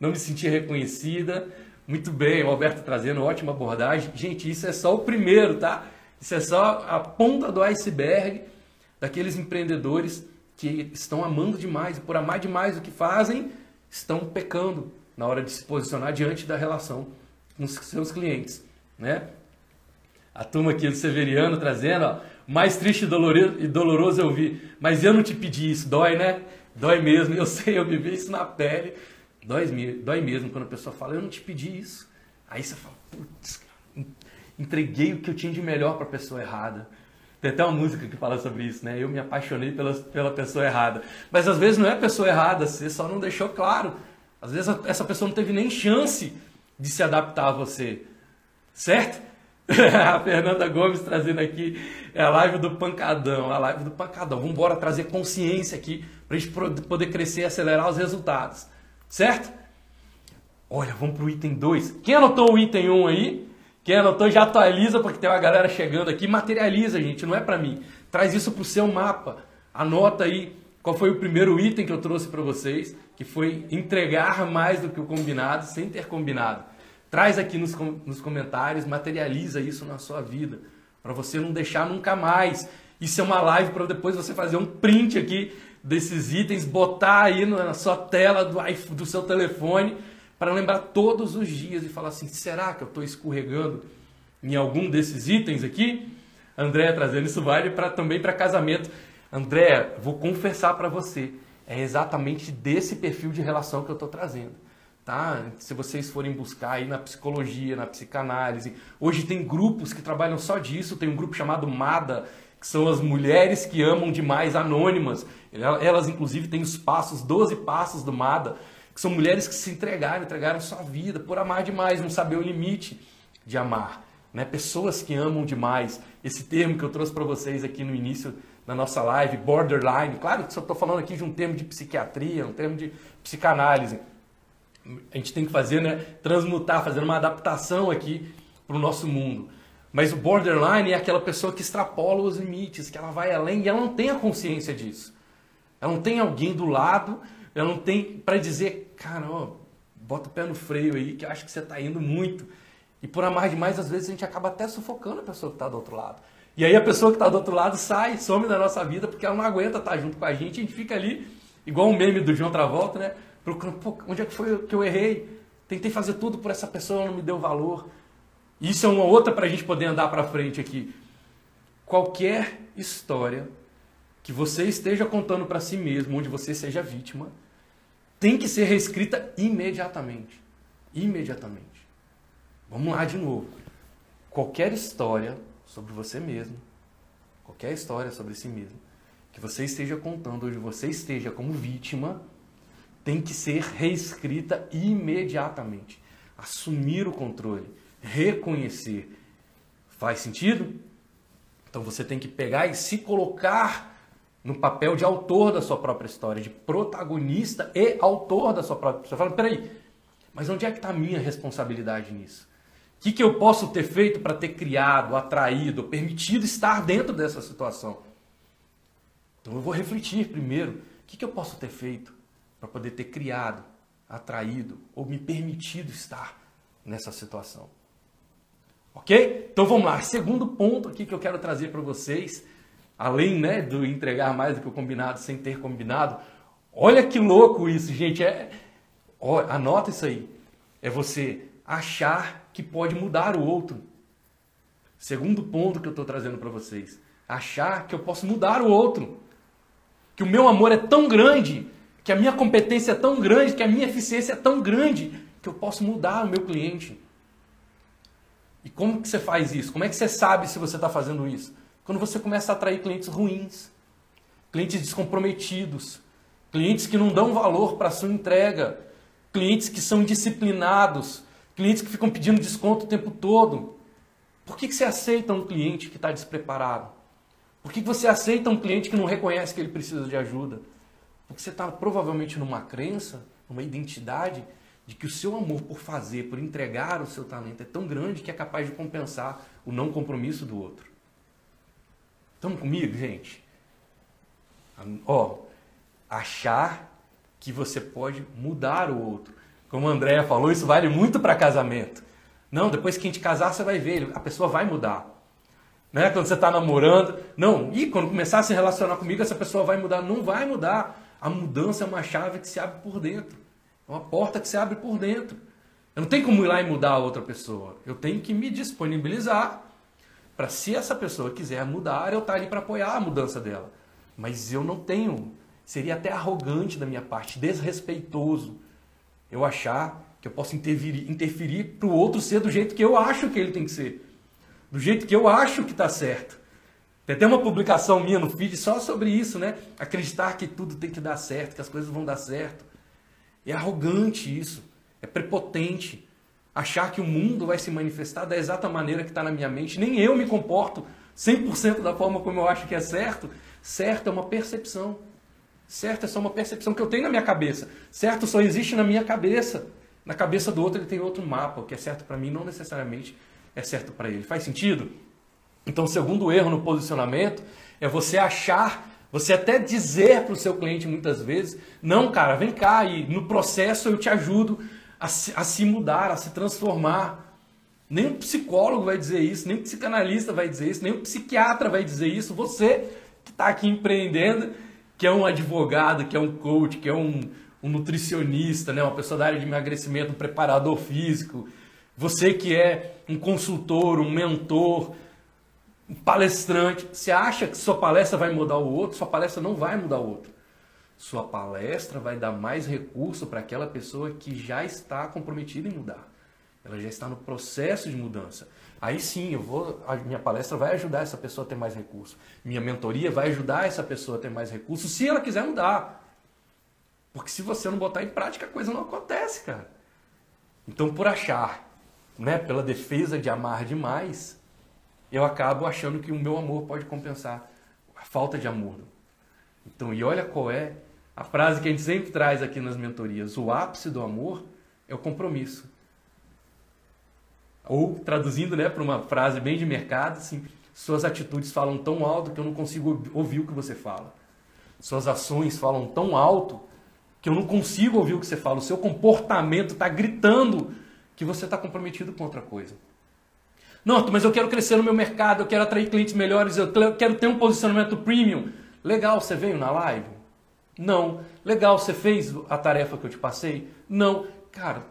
Speaker 1: Não me sentir reconhecida. Muito bem, o Alberto trazendo ótima abordagem. Gente, isso é só o primeiro, tá? Isso é só a ponta do iceberg daqueles empreendedores que estão amando demais e por amar demais o que fazem, estão pecando na hora de se posicionar diante da relação com os seus clientes, né? A turma aqui do Severiano trazendo, ó, mais triste e doloroso eu vi, mas eu não te pedi isso, dói, né? Dói mesmo, *laughs* eu sei, eu vivi isso na pele. Dói, dói mesmo quando a pessoa fala, eu não te pedi isso. Aí você fala, putz, entreguei o que eu tinha de melhor para a pessoa errada. Tem até uma música que fala sobre isso, né? Eu me apaixonei pela, pela pessoa errada. Mas às vezes não é a pessoa errada, você só não deixou claro. Às vezes essa pessoa não teve nem chance de se adaptar a você. Certo? *laughs* a Fernanda Gomes trazendo aqui é a live do pancadão, a live do pancadão. Vamos embora trazer consciência aqui para a gente poder crescer e acelerar os resultados. Certo? Olha, vamos para o item 2. Quem anotou o item 1 um aí? Quem anotou já atualiza, porque tem uma galera chegando aqui. Materializa, gente, não é para mim. Traz isso para o seu mapa. Anota aí qual foi o primeiro item que eu trouxe para vocês, que foi entregar mais do que o combinado, sem ter combinado. Traz aqui nos, nos comentários, materializa isso na sua vida, para você não deixar nunca mais. Isso é uma live para depois você fazer um print aqui desses itens, botar aí na sua tela do, do seu telefone, para lembrar todos os dias e falar assim: será que eu estou escorregando em algum desses itens aqui? André trazendo isso vale para também para casamento. André, vou confessar para você, é exatamente desse perfil de relação que eu estou trazendo. Tá? Se vocês forem buscar aí na psicologia, na psicanálise, hoje tem grupos que trabalham só disso. Tem um grupo chamado MADA, que são as mulheres que amam demais, anônimas. Elas, inclusive, têm os passos, 12 passos do MADA, que são mulheres que se entregaram, entregaram sua vida por amar demais, não saber o limite de amar. Né? Pessoas que amam demais. Esse termo que eu trouxe para vocês aqui no início da nossa live, borderline. Claro que só estou falando aqui de um termo de psiquiatria, um termo de psicanálise. A gente tem que fazer, né? Transmutar, fazer uma adaptação aqui para o nosso mundo. Mas o borderline é aquela pessoa que extrapola os limites, que ela vai além e ela não tem a consciência disso. Ela não tem alguém do lado, ela não tem para dizer, cara, ó, bota o pé no freio aí, que eu acho que você está indo muito. E por amar demais, às vezes a gente acaba até sufocando a pessoa que está do outro lado. E aí a pessoa que está do outro lado sai, some da nossa vida, porque ela não aguenta estar tá junto com a gente, a gente fica ali, igual um meme do João Travolta, né? Procurando, pô, onde é que foi que eu errei? Tentei fazer tudo por essa pessoa, ela não me deu valor. Isso é uma outra para a gente poder andar para frente aqui. Qualquer história que você esteja contando para si mesmo, onde você seja vítima, tem que ser reescrita imediatamente. Imediatamente. Vamos lá de novo. Qualquer história sobre você mesmo, qualquer história sobre si mesmo, que você esteja contando, onde você esteja como vítima, tem que ser reescrita imediatamente. Assumir o controle, reconhecer. Faz sentido? Então você tem que pegar e se colocar no papel de autor da sua própria história, de protagonista e autor da sua própria história. Fala, peraí, mas onde é que está a minha responsabilidade nisso? O que, que eu posso ter feito para ter criado, atraído, permitido estar dentro dessa situação? Então eu vou refletir primeiro. O que, que eu posso ter feito para poder ter criado, atraído ou me permitido estar nessa situação? Ok? Então vamos lá. Segundo ponto aqui que eu quero trazer para vocês, além né, do entregar mais do que o combinado sem ter combinado, olha que louco isso, gente. É, anota isso aí. É você achar que pode mudar o outro. Segundo ponto que eu estou trazendo para vocês. Achar que eu posso mudar o outro. Que o meu amor é tão grande, que a minha competência é tão grande, que a minha eficiência é tão grande, que eu posso mudar o meu cliente. E como que você faz isso? Como é que você sabe se você está fazendo isso? Quando você começa a atrair clientes ruins, clientes descomprometidos, clientes que não dão valor para a sua entrega, clientes que são disciplinados, Clientes que ficam pedindo desconto o tempo todo. Por que, que você aceita um cliente que está despreparado? Por que, que você aceita um cliente que não reconhece que ele precisa de ajuda? Porque você está provavelmente numa crença, numa identidade de que o seu amor por fazer, por entregar o seu talento é tão grande que é capaz de compensar o não compromisso do outro. Estão comigo, gente? Ó, achar que você pode mudar o outro. Como a Andrea falou, isso vale muito para casamento. Não, depois que a gente casar, você vai ver, a pessoa vai mudar. Né? Quando você está namorando, não, e quando começar a se relacionar comigo, essa pessoa vai mudar. Não vai mudar. A mudança é uma chave que se abre por dentro. Uma porta que se abre por dentro. Eu não tenho como ir lá e mudar a outra pessoa. Eu tenho que me disponibilizar para, se essa pessoa quiser mudar, eu estar tá ali para apoiar a mudança dela. Mas eu não tenho. Seria até arrogante da minha parte, desrespeitoso eu achar que eu posso interferir, interferir para o outro ser do jeito que eu acho que ele tem que ser. Do jeito que eu acho que está certo. Tem até uma publicação minha no feed só sobre isso, né? Acreditar que tudo tem que dar certo, que as coisas vão dar certo. É arrogante isso. É prepotente. Achar que o mundo vai se manifestar da exata maneira que está na minha mente. Nem eu me comporto 100% da forma como eu acho que é certo. Certo é uma percepção. Certo é só uma percepção que eu tenho na minha cabeça. Certo só existe na minha cabeça. Na cabeça do outro ele tem outro mapa. O que é certo para mim não necessariamente é certo para ele. Faz sentido? Então, o segundo erro no posicionamento é você achar, você até dizer para o seu cliente muitas vezes: não, cara, vem cá e no processo eu te ajudo a se, a se mudar, a se transformar. Nem um psicólogo vai dizer isso, nem um psicanalista vai dizer isso, nem um psiquiatra vai dizer isso. Você que está aqui empreendendo que é um advogado, que é um coach, que é um, um nutricionista, né, uma pessoa da área de emagrecimento, um preparador físico, você que é um consultor, um mentor, um palestrante, você acha que sua palestra vai mudar o outro? Sua palestra não vai mudar o outro. Sua palestra vai dar mais recurso para aquela pessoa que já está comprometida em mudar. Ela já está no processo de mudança. Aí sim, eu vou, a minha palestra vai ajudar essa pessoa a ter mais recurso. Minha mentoria vai ajudar essa pessoa a ter mais recurso, se ela quiser mudar. Porque se você não botar em prática, a coisa não acontece, cara. Então, por achar, né, pela defesa de amar demais, eu acabo achando que o meu amor pode compensar a falta de amor. Então, e olha qual é a frase que a gente sempre traz aqui nas mentorias: o ápice do amor é o compromisso. Ou, traduzindo né, para uma frase bem de mercado, assim, suas atitudes falam tão alto que eu não consigo ouvir o que você fala. Suas ações falam tão alto que eu não consigo ouvir o que você fala. O seu comportamento está gritando que você está comprometido com outra coisa. Não, mas eu quero crescer no meu mercado, eu quero atrair clientes melhores, eu quero ter um posicionamento premium. Legal, você veio na live? Não. Legal, você fez a tarefa que eu te passei? Não. Cara,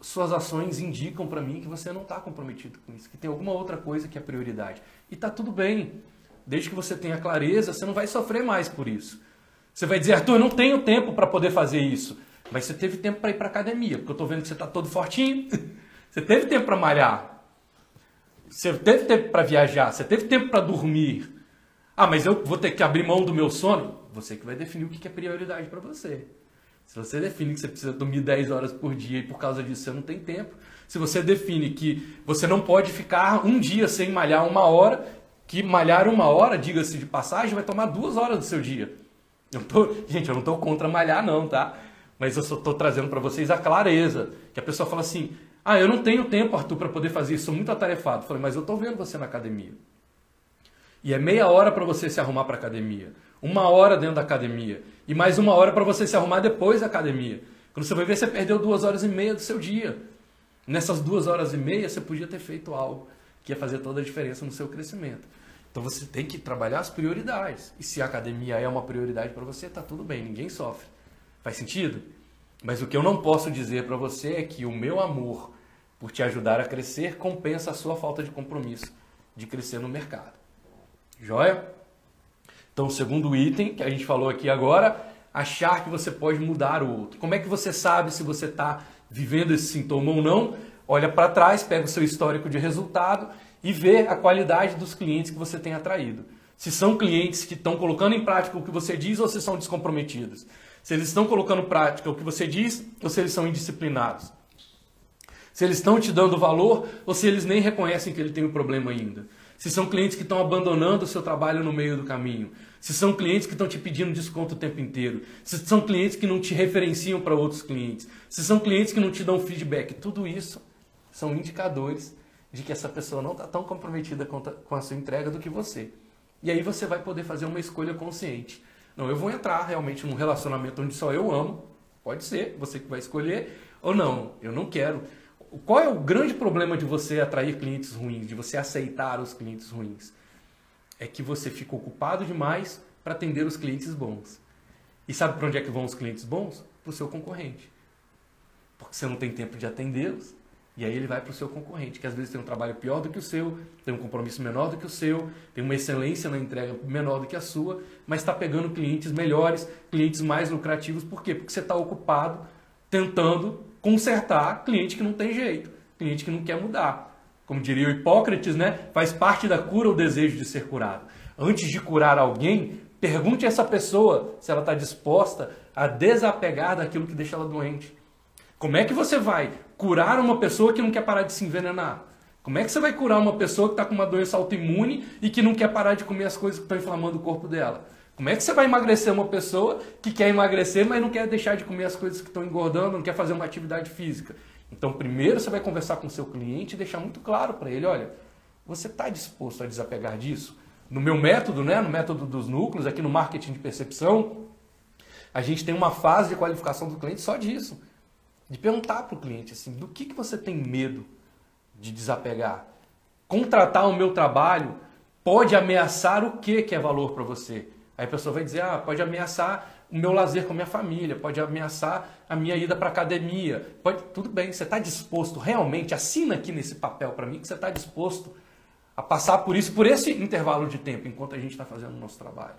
Speaker 1: suas ações indicam para mim que você não está comprometido com isso, que tem alguma outra coisa que é prioridade. E está tudo bem. Desde que você tenha clareza, você não vai sofrer mais por isso. Você vai dizer, Arthur, eu não tenho tempo para poder fazer isso. Mas você teve tempo para ir para academia, porque eu estou vendo que você está todo fortinho. *laughs* Você teve tempo para malhar. Você teve tempo para viajar. Você teve tempo para dormir. Ah, mas eu vou ter que abrir mão do meu sono? Você que vai definir o que é prioridade para você. Se você define que você precisa dormir 10 horas por dia e por causa disso você não tem tempo. Se você define que você não pode ficar um dia sem malhar uma hora, que malhar uma hora, diga-se de passagem, vai tomar duas horas do seu dia. Eu tô, gente, eu não estou contra malhar, não, tá? Mas eu só estou trazendo para vocês a clareza. Que a pessoa fala assim: ah, eu não tenho tempo, Arthur, para poder fazer isso, sou muito atarefado. Falei, mas eu estou vendo você na academia. E é meia hora para você se arrumar para academia, uma hora dentro da academia e mais uma hora para você se arrumar depois da academia. Quando você vai ver, você perdeu duas horas e meia do seu dia. Nessas duas horas e meia, você podia ter feito algo que ia fazer toda a diferença no seu crescimento. Então você tem que trabalhar as prioridades. E se a academia é uma prioridade para você, tá tudo bem, ninguém sofre. Faz sentido? Mas o que eu não posso dizer para você é que o meu amor por te ajudar a crescer compensa a sua falta de compromisso de crescer no mercado. Joia? Então, o segundo item que a gente falou aqui agora, achar que você pode mudar o outro. Como é que você sabe se você está vivendo esse sintoma ou não? Olha para trás, pega o seu histórico de resultado e ver a qualidade dos clientes que você tem atraído. Se são clientes que estão colocando em prática o que você diz ou se são descomprometidos. Se eles estão colocando em prática o que você diz ou se eles são indisciplinados. Se eles estão te dando valor ou se eles nem reconhecem que ele tem um problema ainda. Se são clientes que estão abandonando o seu trabalho no meio do caminho. Se são clientes que estão te pedindo desconto o tempo inteiro. Se são clientes que não te referenciam para outros clientes. Se são clientes que não te dão feedback. Tudo isso são indicadores de que essa pessoa não está tão comprometida com a sua entrega do que você. E aí você vai poder fazer uma escolha consciente. Não, eu vou entrar realmente num relacionamento onde só eu amo, pode ser, você que vai escolher, ou não, eu não quero. Qual é o grande problema de você atrair clientes ruins, de você aceitar os clientes ruins? É que você fica ocupado demais para atender os clientes bons. E sabe para onde é que vão os clientes bons? Para o seu concorrente. Porque você não tem tempo de atendê-los, e aí ele vai para o seu concorrente, que às vezes tem um trabalho pior do que o seu, tem um compromisso menor do que o seu, tem uma excelência na entrega menor do que a sua, mas está pegando clientes melhores, clientes mais lucrativos. Por quê? Porque você está ocupado tentando consertar cliente que não tem jeito, cliente que não quer mudar. Como diria o Hipócrates, né? faz parte da cura o desejo de ser curado. Antes de curar alguém, pergunte a essa pessoa se ela está disposta a desapegar daquilo que deixa ela doente. Como é que você vai curar uma pessoa que não quer parar de se envenenar? Como é que você vai curar uma pessoa que está com uma doença autoimune e que não quer parar de comer as coisas que estão inflamando o corpo dela? Como é que você vai emagrecer uma pessoa que quer emagrecer, mas não quer deixar de comer as coisas que estão engordando, não quer fazer uma atividade física? Então, primeiro você vai conversar com o seu cliente e deixar muito claro para ele: olha, você está disposto a desapegar disso? No meu método, né, no método dos núcleos, aqui no marketing de percepção, a gente tem uma fase de qualificação do cliente só disso de perguntar para o cliente assim, do que, que você tem medo de desapegar? Contratar o meu trabalho pode ameaçar o que que é valor para você? Aí a pessoa vai dizer, ah, pode ameaçar o meu lazer com a minha família, pode ameaçar a minha ida para academia. Pode, tudo bem, você está disposto realmente, assina aqui nesse papel para mim que você está disposto a passar por isso, por esse intervalo de tempo, enquanto a gente está fazendo o nosso trabalho.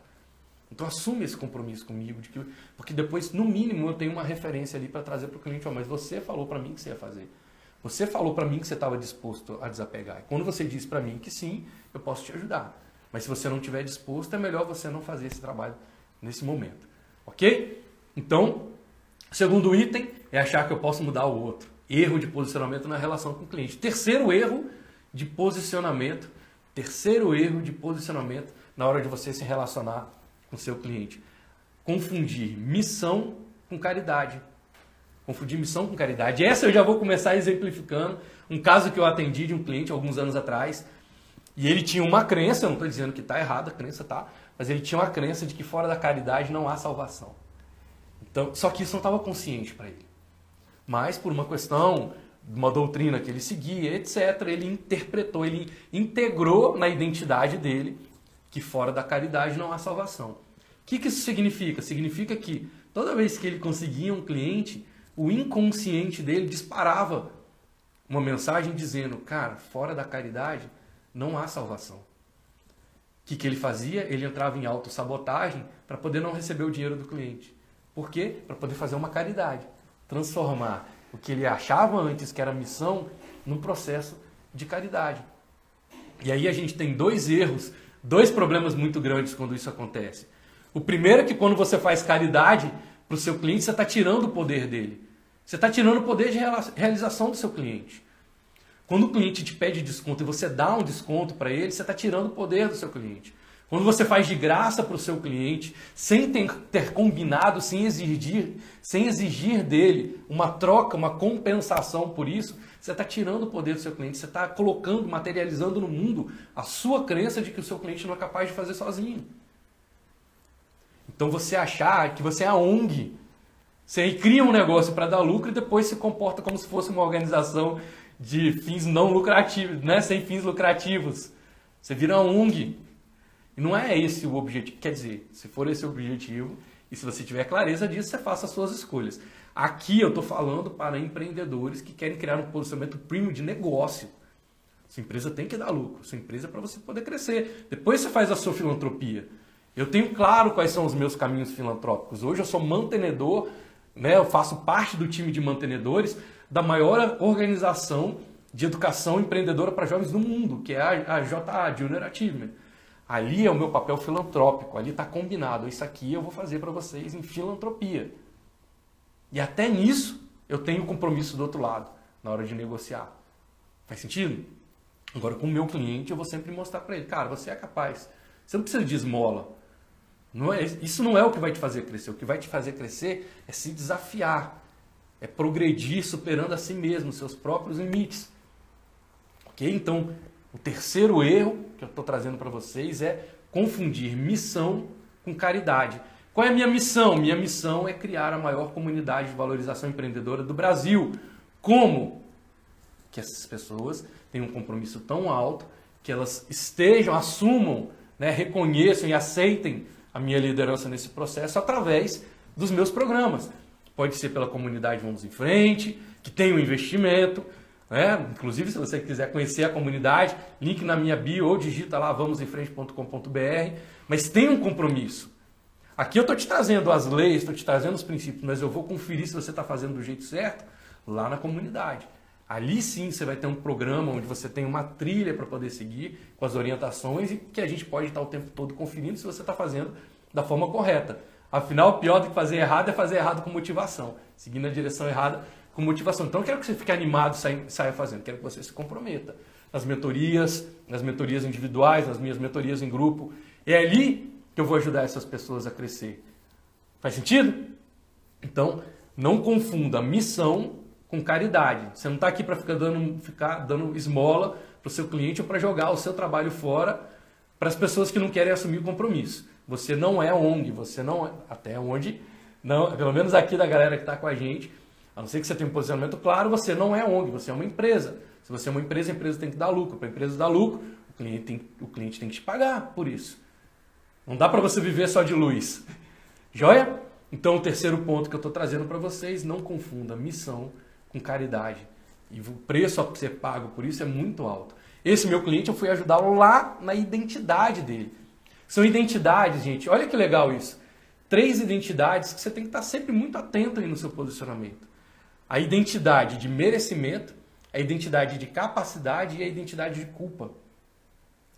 Speaker 1: Então assume esse compromisso comigo, de que, porque depois, no mínimo, eu tenho uma referência ali para trazer para o cliente, oh, mas você falou para mim que você ia fazer. Você falou para mim que você estava disposto a desapegar. E quando você diz para mim que sim, eu posso te ajudar. Mas se você não estiver disposto, é melhor você não fazer esse trabalho nesse momento. Ok? Então, segundo item é achar que eu posso mudar o outro. Erro de posicionamento na relação com o cliente. Terceiro erro de posicionamento. Terceiro erro de posicionamento na hora de você se relacionar com seu cliente. Confundir missão com caridade. Confundir missão com caridade. Essa eu já vou começar exemplificando. Um caso que eu atendi de um cliente alguns anos atrás. E ele tinha uma crença, eu não estou dizendo que está errado, a crença está, mas ele tinha uma crença de que fora da caridade não há salvação. Então, só que isso não estava consciente para ele. Mas por uma questão, uma doutrina que ele seguia, etc., ele interpretou, ele integrou na identidade dele que fora da caridade não há salvação. O que, que isso significa? Significa que toda vez que ele conseguia um cliente, o inconsciente dele disparava uma mensagem dizendo: Cara, fora da caridade não há salvação. O que, que ele fazia? Ele entrava em autossabotagem para poder não receber o dinheiro do cliente. Por quê? Para poder fazer uma caridade. Transformar o que ele achava antes que era missão num processo de caridade. E aí a gente tem dois erros, dois problemas muito grandes quando isso acontece. O primeiro é que quando você faz caridade para o seu cliente, você está tirando o poder dele. Você está tirando o poder de realização do seu cliente. Quando o cliente te pede desconto e você dá um desconto para ele, você está tirando o poder do seu cliente. Quando você faz de graça para o seu cliente, sem ter, ter, combinado, sem exigir, sem exigir dele uma troca, uma compensação por isso, você está tirando o poder do seu cliente, você está colocando, materializando no mundo a sua crença de que o seu cliente não é capaz de fazer sozinho. Então você achar que você é a ONG, você cria um negócio para dar lucro e depois se comporta como se fosse uma organização de fins não lucrativos, né? sem fins lucrativos. Você vira um ONG. E não é esse o objetivo. Quer dizer, se for esse o objetivo, e se você tiver clareza disso, você faça as suas escolhas. Aqui eu estou falando para empreendedores que querem criar um posicionamento premium de negócio. Sua empresa tem que dar lucro. Sua empresa é para você poder crescer. Depois você faz a sua filantropia. Eu tenho claro quais são os meus caminhos filantrópicos. Hoje eu sou mantenedor, né? eu faço parte do time de mantenedores da maior organização de educação empreendedora para jovens do mundo, que é a, a JA, Junior Achievement. Ali é o meu papel filantrópico, ali está combinado. Isso aqui eu vou fazer para vocês em filantropia. E até nisso eu tenho compromisso do outro lado, na hora de negociar. Faz sentido? Agora, com o meu cliente, eu vou sempre mostrar para ele: cara, você é capaz. Você não precisa de esmola. Não é, isso não é o que vai te fazer crescer. O que vai te fazer crescer é se desafiar é progredir superando a si mesmo, seus próprios limites. Ok? Então, o terceiro erro que eu estou trazendo para vocês é confundir missão com caridade. Qual é a minha missão? Minha missão é criar a maior comunidade de valorização empreendedora do Brasil. Como? Que essas pessoas tenham um compromisso tão alto que elas estejam, assumam, né, reconheçam e aceitem a minha liderança nesse processo através dos meus programas. Pode ser pela comunidade Vamos em Frente, que tem um investimento. Né? Inclusive, se você quiser conhecer a comunidade, link na minha bio ou digita lá vamosemfrente.com.br. Mas tem um compromisso. Aqui eu estou te trazendo as leis, estou te trazendo os princípios, mas eu vou conferir se você está fazendo do jeito certo lá na comunidade. Ali sim você vai ter um programa onde você tem uma trilha para poder seguir com as orientações e que a gente pode estar o tempo todo conferindo se você está fazendo da forma correta. Afinal, pior do que fazer errado é fazer errado com motivação. Seguindo a direção errada com motivação. Então, eu quero que você fique animado e saia, fazendo. Quero que você se comprometa nas mentorias, nas mentorias individuais, nas minhas mentorias em grupo. É ali que eu vou ajudar essas pessoas a crescer. Faz sentido? Então, não confunda missão com caridade. Você não está aqui para ficar dando, ficar dando esmola para o seu cliente ou para jogar o seu trabalho fora para as pessoas que não querem assumir o compromisso. Você não é ONG, você não é, até onde, não, pelo menos aqui da galera que está com a gente, a não ser que você tenha um posicionamento claro, você não é ONG, você é uma empresa. Se você é uma empresa, a empresa tem que dar lucro. Para a empresa dar lucro, o cliente, tem, o cliente tem que te pagar por isso. Não dá para você viver só de luz. Joia? Então, o terceiro ponto que eu estou trazendo para vocês, não confunda missão com caridade. E o preço a ser pago por isso é muito alto. Esse meu cliente, eu fui ajudá-lo lá na identidade dele. São identidades, gente. Olha que legal isso. Três identidades que você tem que estar sempre muito atento aí no seu posicionamento. A identidade de merecimento, a identidade de capacidade e a identidade de culpa.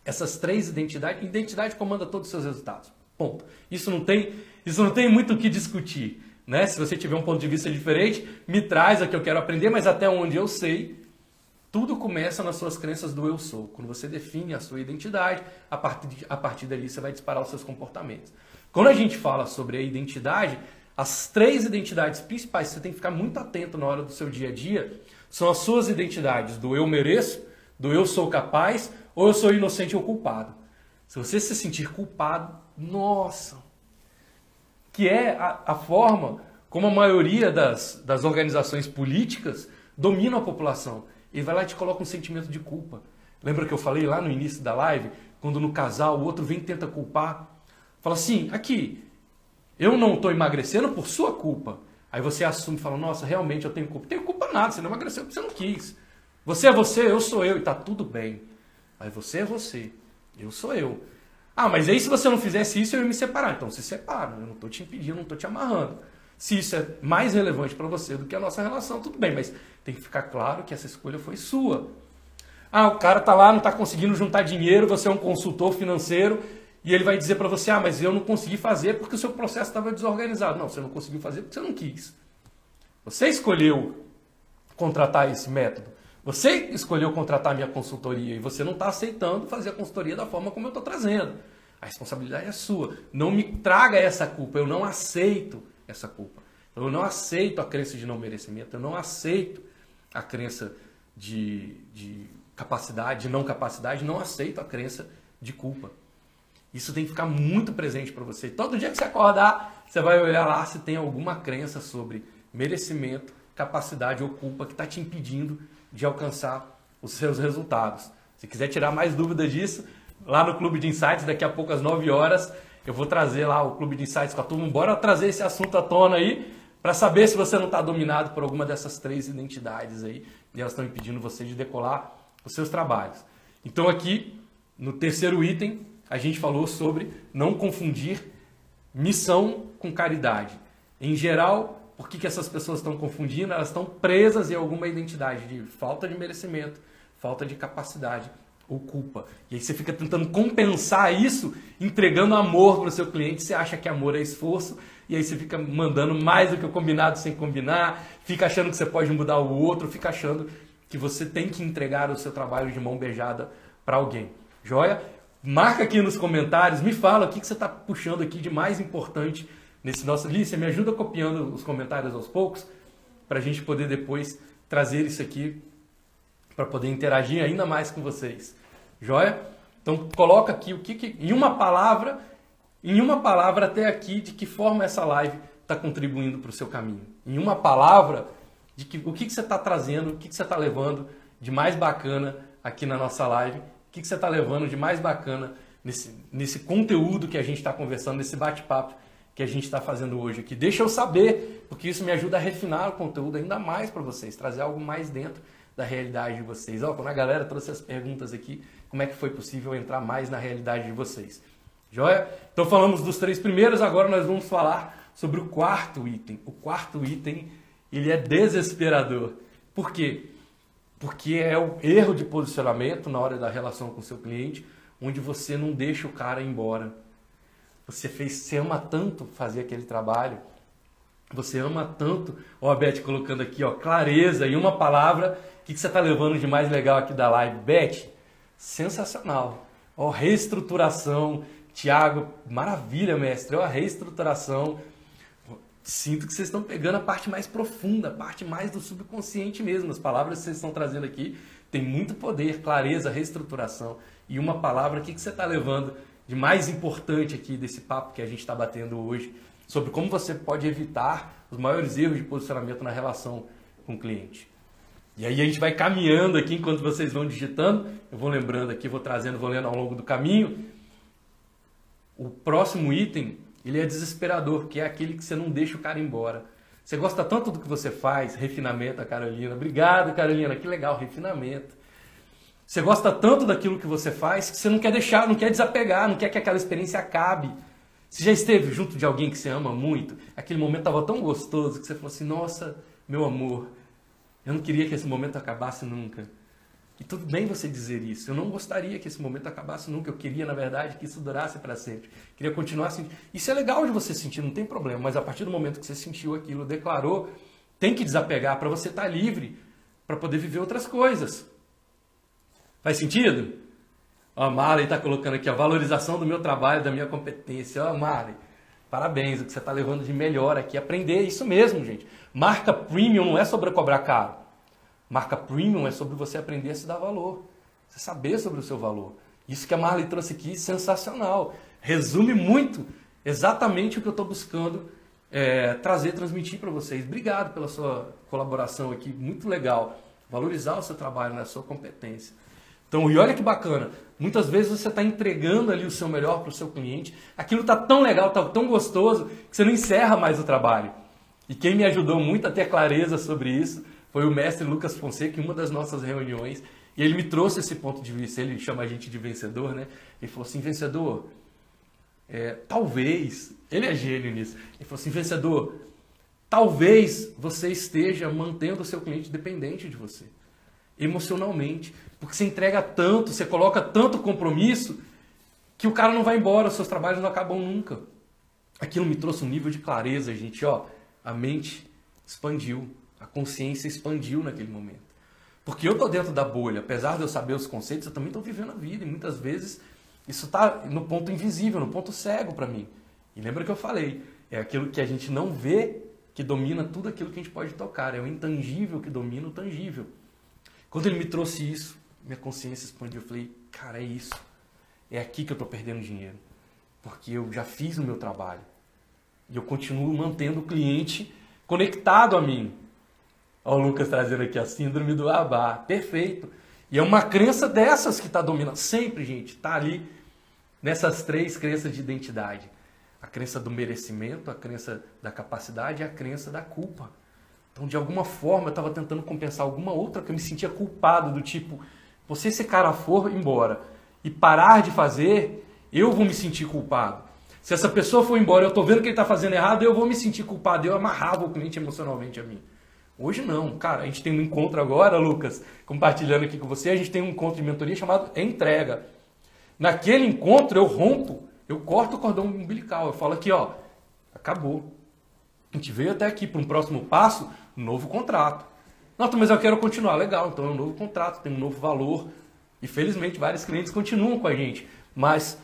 Speaker 1: Essas três identidades, identidade comanda todos os seus resultados. Ponto. Isso não tem, isso não tem muito o que discutir. Né? Se você tiver um ponto de vista diferente, me traz a que eu quero aprender, mas até onde eu sei, tudo começa nas suas crenças do eu sou. Quando você define a sua identidade, a partir, de, a partir dali você vai disparar os seus comportamentos. Quando a gente fala sobre a identidade, as três identidades principais que você tem que ficar muito atento na hora do seu dia a dia são as suas identidades do eu mereço, do eu sou capaz ou eu sou inocente ou culpado. Se você se sentir culpado, nossa, que é a, a forma como a maioria das, das organizações políticas dominam a população. Ele vai lá e te coloca um sentimento de culpa. Lembra que eu falei lá no início da live, quando no casal o outro vem e tenta culpar? Fala assim, aqui, eu não estou emagrecendo por sua culpa. Aí você assume e fala, nossa, realmente eu tenho culpa. Tenho culpa nada, você não emagreceu porque você não quis. Você é você, eu sou eu, e está tudo bem. Mas você é você, eu sou eu. Ah, mas aí se você não fizesse isso, eu ia me separar. Então se separa, eu não estou te impedindo, não estou te amarrando. Se isso é mais relevante para você do que a nossa relação, tudo bem, mas tem que ficar claro que essa escolha foi sua. Ah, o cara tá lá, não está conseguindo juntar dinheiro, você é um consultor financeiro e ele vai dizer para você: "Ah, mas eu não consegui fazer porque o seu processo estava desorganizado". Não, você não conseguiu fazer porque você não quis. Você escolheu contratar esse método. Você escolheu contratar minha consultoria e você não está aceitando fazer a consultoria da forma como eu estou trazendo. A responsabilidade é sua. Não me traga essa culpa. Eu não aceito essa culpa. Eu não aceito a crença de não merecimento. Eu não aceito a crença de, de capacidade, de não capacidade. Não aceito a crença de culpa. Isso tem que ficar muito presente para você. Todo dia que você acordar, você vai olhar lá se tem alguma crença sobre merecimento, capacidade ou culpa que está te impedindo de alcançar os seus resultados. Se quiser tirar mais dúvidas disso, lá no Clube de Insights, daqui a pouco às 9 horas, eu vou trazer lá o Clube de Insights com a turma. Bora trazer esse assunto à tona aí, para saber se você não está dominado por alguma dessas três identidades aí, e elas estão impedindo você de decolar os seus trabalhos. Então aqui, no terceiro item, a gente falou sobre não confundir missão com caridade. Em geral, por que, que essas pessoas estão confundindo? Elas estão presas em alguma identidade de falta de merecimento, falta de capacidade ou culpa. E aí você fica tentando compensar isso entregando amor para o seu cliente. Você acha que amor é esforço e aí você fica mandando mais do que o combinado sem combinar, fica achando que você pode mudar o outro, fica achando que você tem que entregar o seu trabalho de mão beijada para alguém. Joia? Marca aqui nos comentários, me fala o que, que você está puxando aqui de mais importante nesse nosso. Lícia, me ajuda copiando os comentários aos poucos, para a gente poder depois trazer isso aqui, para poder interagir ainda mais com vocês. Joia? Então coloca aqui o que, que em uma palavra, em uma palavra até aqui, de que forma essa live está contribuindo para o seu caminho. Em uma palavra, de que, o que, que você está trazendo, o que, que você está levando de mais bacana aqui na nossa live, o que, que você está levando de mais bacana nesse, nesse conteúdo que a gente está conversando, nesse bate-papo que a gente está fazendo hoje aqui. Deixa eu saber, porque isso me ajuda a refinar o conteúdo ainda mais para vocês, trazer algo mais dentro da realidade de vocês. Ó, quando a galera trouxe as perguntas aqui, como é que foi possível entrar mais na realidade de vocês? Joia? Então falamos dos três primeiros, agora nós vamos falar sobre o quarto item. O quarto item, ele é desesperador. Por quê? Porque é o erro de posicionamento na hora da relação com o seu cliente, onde você não deixa o cara embora você fez, você ama tanto fazer aquele trabalho. Você ama tanto, ó, a Beth colocando aqui, ó, clareza e uma palavra. O que, que você está levando de mais legal aqui da live? Beth, sensacional. Ó, reestruturação. Tiago, maravilha, mestre. Ó, reestruturação. Sinto que vocês estão pegando a parte mais profunda, a parte mais do subconsciente mesmo. As palavras que vocês estão trazendo aqui têm muito poder, clareza, reestruturação. E uma palavra, o que, que você está levando de mais importante aqui desse papo que a gente está batendo hoje, sobre como você pode evitar os maiores erros de posicionamento na relação com o cliente. E aí a gente vai caminhando aqui enquanto vocês vão digitando, eu vou lembrando aqui, vou trazendo, vou lendo ao longo do caminho. O próximo item, ele é desesperador, porque é aquele que você não deixa o cara embora. Você gosta tanto do que você faz, refinamento, a Carolina. Obrigado, Carolina, que legal, refinamento. Você gosta tanto daquilo que você faz que você não quer deixar, não quer desapegar, não quer que aquela experiência acabe. Você já esteve junto de alguém que você ama muito? Aquele momento estava tão gostoso que você falou assim: Nossa, meu amor, eu não queria que esse momento acabasse nunca. E tudo bem você dizer isso. Eu não gostaria que esse momento acabasse nunca. Eu queria, na verdade, que isso durasse para sempre. Queria continuar assim. Isso é legal de você sentir, não tem problema. Mas a partir do momento que você sentiu aquilo, declarou, tem que desapegar para você estar tá livre, para poder viver outras coisas. Faz sentido? Ó, Marley está colocando aqui a valorização do meu trabalho, da minha competência. Ó, Marley, parabéns. O que você está levando de melhor aqui. Aprender isso mesmo, gente. Marca premium não é sobre cobrar caro. Marca premium é sobre você aprender a se dar valor, você saber sobre o seu valor. Isso que a Marley trouxe aqui, sensacional. Resume muito exatamente o que eu estou buscando é, trazer, transmitir para vocês. Obrigado pela sua colaboração aqui, muito legal. Valorizar o seu trabalho, né, a sua competência. Então, e olha que bacana, muitas vezes você está entregando ali o seu melhor para o seu cliente, aquilo está tão legal, está tão gostoso, que você não encerra mais o trabalho. E quem me ajudou muito a ter clareza sobre isso foi o mestre Lucas Fonseca em uma das nossas reuniões. E ele me trouxe esse ponto de vista. Ele chama a gente de vencedor, né? Ele falou assim: vencedor, é, talvez. Ele é gênio nisso. Ele falou assim: vencedor, talvez você esteja mantendo o seu cliente dependente de você, emocionalmente. Porque você entrega tanto, você coloca tanto compromisso, que o cara não vai embora, seus trabalhos não acabam nunca. Aquilo me trouxe um nível de clareza, gente. Ó, a mente expandiu. A consciência expandiu naquele momento. Porque eu estou dentro da bolha, apesar de eu saber os conceitos, eu também estou vivendo a vida. E muitas vezes isso está no ponto invisível, no ponto cego para mim. E lembra que eu falei, é aquilo que a gente não vê que domina tudo aquilo que a gente pode tocar. É o intangível que domina o tangível. Quando ele me trouxe isso, minha consciência expandiu. Eu falei, cara, é isso. É aqui que eu estou perdendo dinheiro. Porque eu já fiz o meu trabalho. E eu continuo mantendo o cliente conectado a mim. Olha o Lucas trazendo aqui a síndrome do Abá. Perfeito. E é uma crença dessas que está dominando. Sempre, gente, está ali nessas três crenças de identidade. A crença do merecimento, a crença da capacidade e a crença da culpa. Então, de alguma forma, eu estava tentando compensar alguma outra que eu me sentia culpado, do tipo, você esse cara for embora e parar de fazer, eu vou me sentir culpado. Se essa pessoa for embora, eu estou vendo que ele está fazendo errado, eu vou me sentir culpado. Eu amarrava o cliente emocionalmente a mim. Hoje não, cara, a gente tem um encontro agora, Lucas, compartilhando aqui com você, a gente tem um encontro de mentoria chamado Entrega. Naquele encontro eu rompo, eu corto o cordão umbilical, eu falo aqui, ó, acabou. A gente veio até aqui para um próximo passo, novo contrato. Não, mas eu quero continuar, legal, então é um novo contrato, tem um novo valor. E felizmente vários clientes continuam com a gente, mas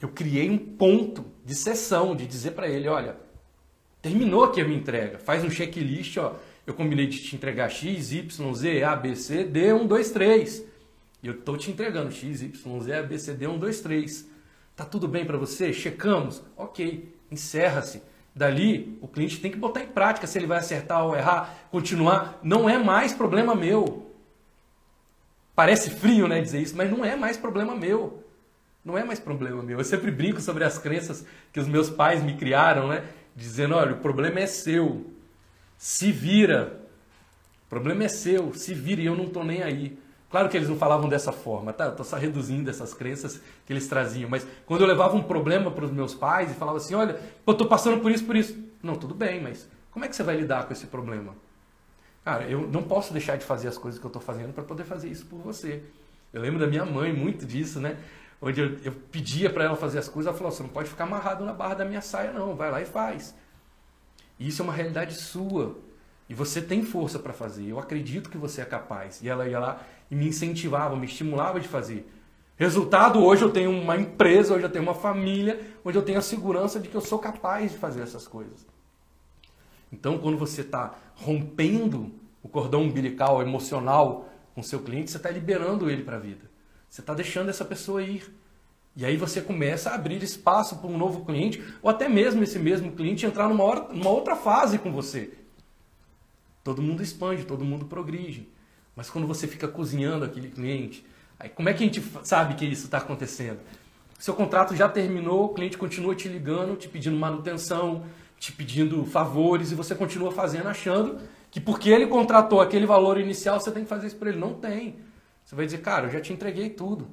Speaker 1: eu criei um ponto de sessão, de dizer para ele, olha, terminou aqui a minha entrega, faz um checklist, ó, eu combinei de te entregar X, Y, Z, A, B, C, D, 1, 2, 3. E eu estou te entregando X, Y, Z, A, B, C, D, 1, 2, 3. Tá tudo bem para você? Checamos? Ok, encerra-se. Dali, o cliente tem que botar em prática se ele vai acertar ou errar, continuar. Não é mais problema meu. Parece frio, né, dizer isso, mas não é mais problema meu. Não é mais problema meu. Eu sempre brinco sobre as crenças que os meus pais me criaram, né? Dizendo, olha, o problema é seu. Se vira. O problema é seu, se vira e eu não estou nem aí. Claro que eles não falavam dessa forma, tá? Estou só reduzindo essas crenças que eles traziam. Mas quando eu levava um problema para os meus pais e falava assim, olha, eu estou passando por isso, por isso. Não, tudo bem, mas como é que você vai lidar com esse problema? Cara, eu não posso deixar de fazer as coisas que eu estou fazendo para poder fazer isso por você. Eu lembro da minha mãe muito disso, né? Onde eu, eu pedia para ela fazer as coisas, ela falou: você não pode ficar amarrado na barra da minha saia, não. Vai lá e faz. Isso é uma realidade sua. E você tem força para fazer. Eu acredito que você é capaz. E ela ia lá e me incentivava, me estimulava de fazer. Resultado, hoje eu tenho uma empresa, hoje eu tenho uma família, onde eu tenho a segurança de que eu sou capaz de fazer essas coisas. Então, quando você está rompendo o cordão umbilical emocional com seu cliente, você está liberando ele para a vida. Você está deixando essa pessoa ir. E aí você começa a abrir espaço para um novo cliente, ou até mesmo esse mesmo cliente entrar numa, hora, numa outra fase com você. Todo mundo expande, todo mundo progride. Mas quando você fica cozinhando aquele cliente, aí como é que a gente sabe que isso está acontecendo? seu contrato já terminou, o cliente continua te ligando, te pedindo manutenção, te pedindo favores e você continua fazendo achando que porque ele contratou aquele valor inicial, você tem que fazer isso para ele. Não tem. Você vai dizer, cara, eu já te entreguei tudo.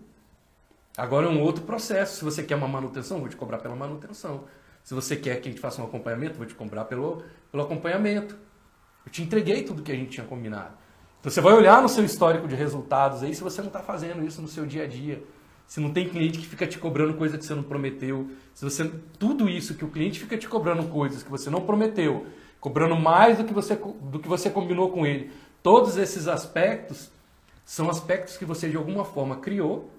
Speaker 1: Agora é um outro processo. Se você quer uma manutenção, vou te cobrar pela manutenção. Se você quer que a gente faça um acompanhamento, vou te cobrar pelo, pelo acompanhamento. Eu te entreguei tudo que a gente tinha combinado. Então você vai olhar no seu histórico de resultados aí se você não está fazendo isso no seu dia a dia. Se não tem cliente que fica te cobrando coisa que você não prometeu. Se você tudo isso que o cliente fica te cobrando coisas que você não prometeu, cobrando mais do que você do que você combinou com ele. Todos esses aspectos são aspectos que você de alguma forma criou,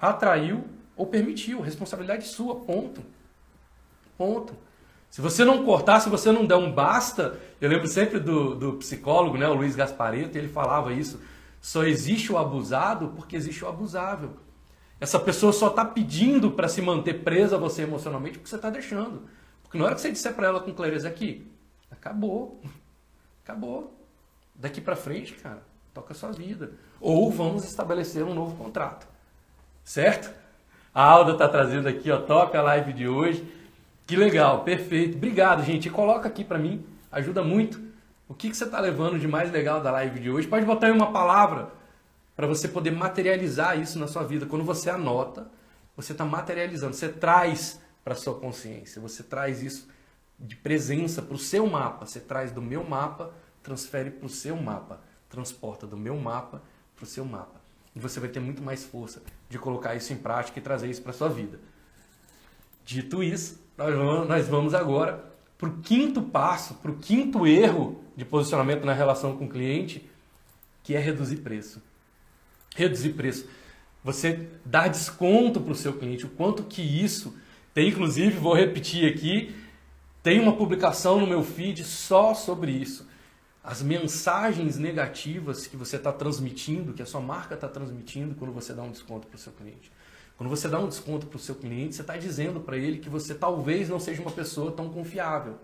Speaker 1: atraiu ou permitiu. Responsabilidade sua, ponto. Ponto. Se você não cortar, se você não der um basta, eu lembro sempre do, do psicólogo, né, o Luiz Gaspareto, ele falava isso. Só existe o abusado porque existe o abusável. Essa pessoa só está pedindo para se manter presa a você emocionalmente porque você está deixando. Porque na hora que você disser para ela com clareza aqui, acabou. Acabou. Daqui para frente, cara, toca a sua vida. Ou vamos estabelecer um novo contrato. Certo? A Alda está trazendo aqui, ó, top a live de hoje. Que legal, perfeito. Obrigado, gente. E coloca aqui para mim, ajuda muito. O que, que você está levando de mais legal da live de hoje? Pode botar aí uma palavra para você poder materializar isso na sua vida. Quando você anota, você está materializando, você traz para sua consciência, você traz isso de presença para o seu mapa. Você traz do meu mapa, transfere para o seu mapa, transporta do meu mapa para o seu mapa. E você vai ter muito mais força de colocar isso em prática e trazer isso para sua vida. Dito isso, nós vamos agora para o quinto passo, para o quinto erro de posicionamento na relação com o cliente, que é reduzir preço. Reduzir preço. Você dar desconto para o seu cliente, o quanto que isso tem, inclusive, vou repetir aqui, tem uma publicação no meu feed só sobre isso. As mensagens negativas que você está transmitindo, que a sua marca está transmitindo quando você dá um desconto para o seu cliente. Quando você dá um desconto para o seu cliente, você está dizendo para ele que você talvez não seja uma pessoa tão confiável.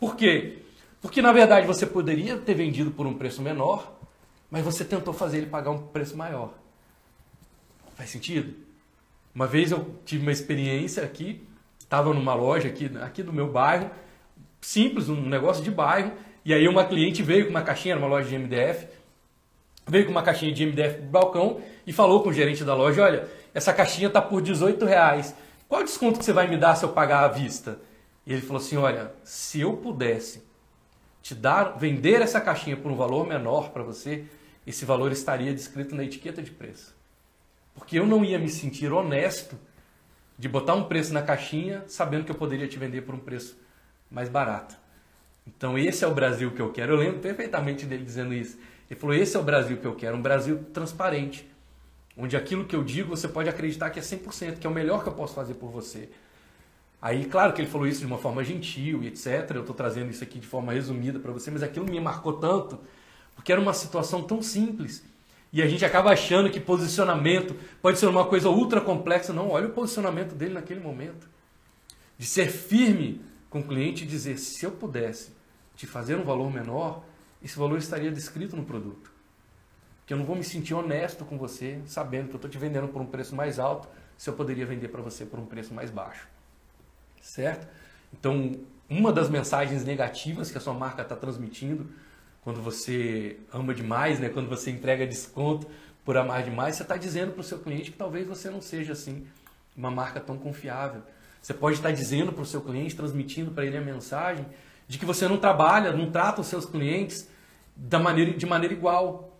Speaker 1: Por quê? Porque na verdade você poderia ter vendido por um preço menor, mas você tentou fazer ele pagar um preço maior. Faz sentido? Uma vez eu tive uma experiência aqui, estava numa loja aqui, aqui do meu bairro, simples, um negócio de bairro, e aí uma cliente veio com uma caixinha, era uma loja de MDF, veio com uma caixinha de MDF pro balcão e falou com o gerente da loja, olha, essa caixinha está por 18 reais. Qual desconto que você vai me dar se eu pagar à vista? E ele falou assim, olha, se eu pudesse te dar, vender essa caixinha por um valor menor para você, esse valor estaria descrito na etiqueta de preço. Porque eu não ia me sentir honesto de botar um preço na caixinha sabendo que eu poderia te vender por um preço mais barato. Então esse é o Brasil que eu quero. Eu lembro perfeitamente dele dizendo isso. Ele falou: esse é o Brasil que eu quero, um Brasil transparente, onde aquilo que eu digo você pode acreditar que é 100%, que é o melhor que eu posso fazer por você. Aí, claro que ele falou isso de uma forma gentil e etc. Eu estou trazendo isso aqui de forma resumida para você, mas aquilo me marcou tanto, porque era uma situação tão simples. E a gente acaba achando que posicionamento pode ser uma coisa ultra complexa. Não, olha o posicionamento dele naquele momento. De ser firme com o cliente e dizer: se eu pudesse te fazer um valor menor, esse valor estaria descrito no produto. Que eu não vou me sentir honesto com você, sabendo que eu estou te vendendo por um preço mais alto, se eu poderia vender para você por um preço mais baixo. Certo? Então, uma das mensagens negativas que a sua marca está transmitindo, quando você ama demais, né? quando você entrega desconto por amar demais, você está dizendo para o seu cliente que talvez você não seja assim uma marca tão confiável. Você pode estar dizendo para o seu cliente, transmitindo para ele a mensagem de que você não trabalha, não trata os seus clientes da maneira, de maneira igual.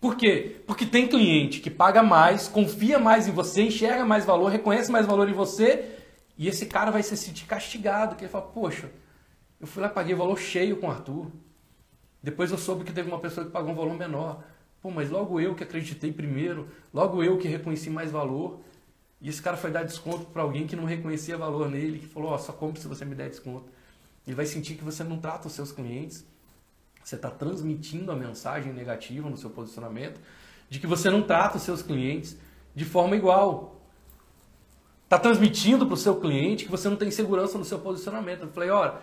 Speaker 1: Por quê? Porque tem cliente que paga mais, confia mais em você, enxerga mais valor, reconhece mais valor em você, e esse cara vai se sentir castigado, que ele fala, poxa, eu fui lá paguei valor cheio com o Arthur. Depois eu soube que teve uma pessoa que pagou um valor menor. Pô, mas logo eu que acreditei primeiro, logo eu que reconheci mais valor. E esse cara foi dar desconto para alguém que não reconhecia valor nele, que falou, ó, oh, só compre se você me der desconto. Ele vai sentir que você não trata os seus clientes você está transmitindo a mensagem negativa no seu posicionamento de que você não trata os seus clientes de forma igual. Está transmitindo para o seu cliente que você não tem segurança no seu posicionamento. Eu falei, olha,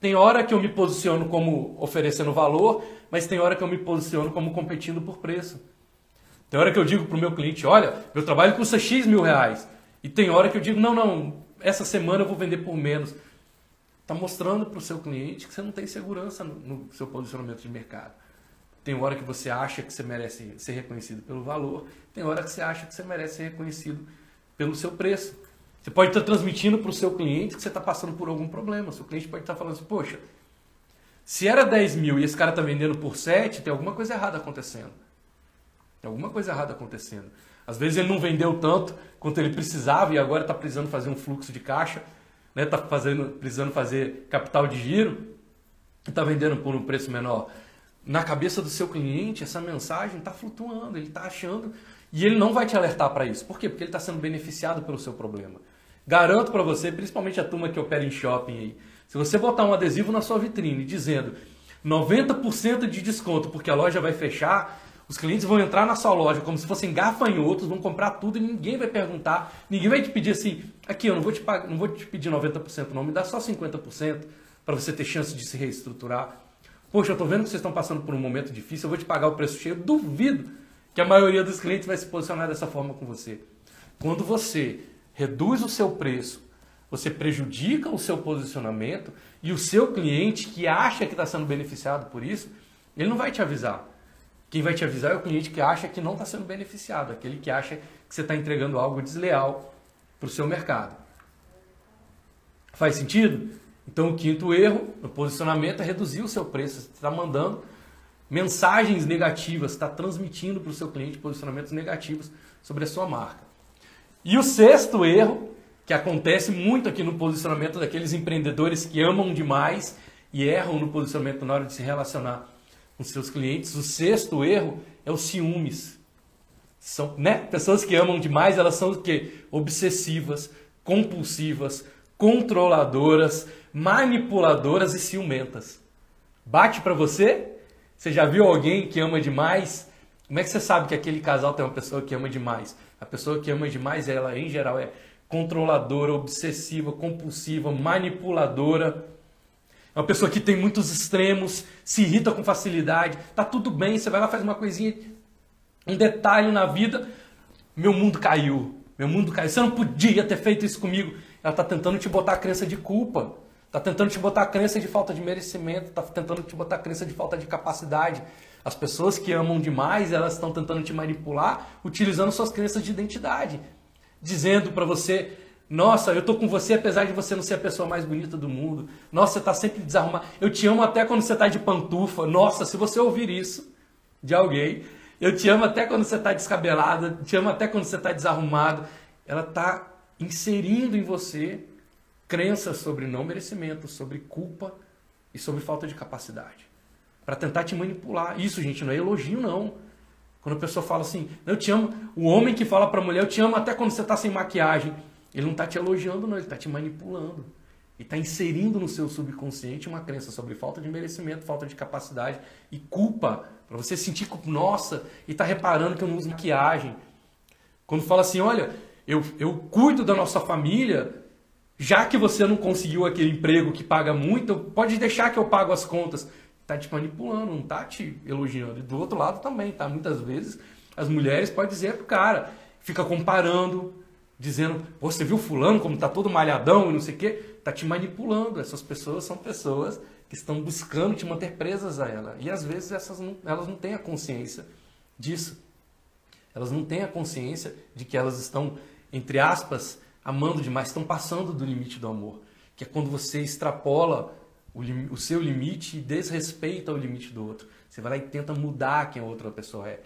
Speaker 1: tem hora que eu me posiciono como oferecendo valor, mas tem hora que eu me posiciono como competindo por preço. Tem hora que eu digo para o meu cliente, olha, meu trabalho custa X mil reais. E tem hora que eu digo, não, não, essa semana eu vou vender por menos. Está mostrando para o seu cliente que você não tem segurança no, no seu posicionamento de mercado. Tem hora que você acha que você merece ser reconhecido pelo valor, tem hora que você acha que você merece ser reconhecido pelo seu preço. Você pode estar transmitindo para o seu cliente que você está passando por algum problema. Seu cliente pode estar falando assim, poxa, se era 10 mil e esse cara está vendendo por 7, tem alguma coisa errada acontecendo. Tem alguma coisa errada acontecendo. Às vezes ele não vendeu tanto quanto ele precisava e agora está precisando fazer um fluxo de caixa, né? Tá fazendo, precisando fazer capital de giro e está vendendo por um preço menor. Na cabeça do seu cliente, essa mensagem está flutuando, ele está achando e ele não vai te alertar para isso. Por quê? Porque ele está sendo beneficiado pelo seu problema. Garanto para você, principalmente a turma que opera em shopping aí, se você botar um adesivo na sua vitrine dizendo 90% de desconto porque a loja vai fechar, os clientes vão entrar na sua loja como se fossem gafanhotos, vão comprar tudo e ninguém vai perguntar, ninguém vai te pedir assim, aqui eu não vou te, pagar, não vou te pedir 90% não, me dá só 50% para você ter chance de se reestruturar. Poxa, eu estou vendo que vocês estão passando por um momento difícil, eu vou te pagar o preço cheio. Duvido que a maioria dos clientes vai se posicionar dessa forma com você. Quando você reduz o seu preço, você prejudica o seu posicionamento e o seu cliente que acha que está sendo beneficiado por isso, ele não vai te avisar. Quem vai te avisar é o cliente que acha que não está sendo beneficiado, aquele que acha que você está entregando algo desleal para o seu mercado. Faz sentido? Então, o quinto erro no posicionamento é reduzir o seu preço. Você está mandando mensagens negativas, está transmitindo para o seu cliente posicionamentos negativos sobre a sua marca. E o sexto erro, que acontece muito aqui no posicionamento daqueles empreendedores que amam demais e erram no posicionamento na hora de se relacionar com seus clientes. O sexto erro é o ciúmes. São, né? Pessoas que amam demais, elas são o quê? Obsessivas, compulsivas, controladoras, manipuladoras e ciumentas. Bate para você? Você já viu alguém que ama demais? Como é que você sabe que aquele casal tem uma pessoa que ama demais? A pessoa que ama demais, ela em geral é controladora, obsessiva, compulsiva, manipuladora uma pessoa que tem muitos extremos, se irrita com facilidade. Tá tudo bem, você vai lá faz uma coisinha, um detalhe na vida, meu mundo caiu. Meu mundo caiu. Você não podia ter feito isso comigo. Ela está tentando te botar a crença de culpa. Está tentando te botar a crença de falta de merecimento. Está tentando te botar a crença de falta de capacidade. As pessoas que amam demais, elas estão tentando te manipular utilizando suas crenças de identidade. Dizendo para você nossa, eu tô com você apesar de você não ser a pessoa mais bonita do mundo. Nossa, você tá sempre desarrumado. Eu te amo até quando você tá de pantufa. Nossa, se você ouvir isso de alguém, eu te amo até quando você tá descabelada, te amo até quando você tá desarrumado. Ela tá inserindo em você crenças sobre não merecimento, sobre culpa e sobre falta de capacidade. Para tentar te manipular. Isso, gente, não é elogio, não. Quando a pessoa fala assim, eu te amo, o homem que fala para a mulher, eu te amo até quando você está sem maquiagem. Ele não está te elogiando, não, ele está te manipulando. E está inserindo no seu subconsciente uma crença sobre falta de merecimento, falta de capacidade e culpa. Para você sentir culpa, nossa, e está reparando que eu não uso maquiagem. Quando fala assim, olha, eu, eu cuido da nossa família, já que você não conseguiu aquele emprego que paga muito, pode deixar que eu pago as contas. Está te manipulando, não está te elogiando. E do outro lado também, tá? Muitas vezes as mulheres podem dizer pro cara, fica comparando, dizendo, você viu fulano como está todo malhadão e não sei o quê, está te manipulando. Essas pessoas são pessoas que estão buscando te manter presas a ela. E às vezes essas não, elas não têm a consciência disso. Elas não têm a consciência de que elas estão, entre aspas, amando demais, estão passando do limite do amor. Que é quando você extrapola o, o seu limite e desrespeita o limite do outro. Você vai lá e tenta mudar quem a outra pessoa é.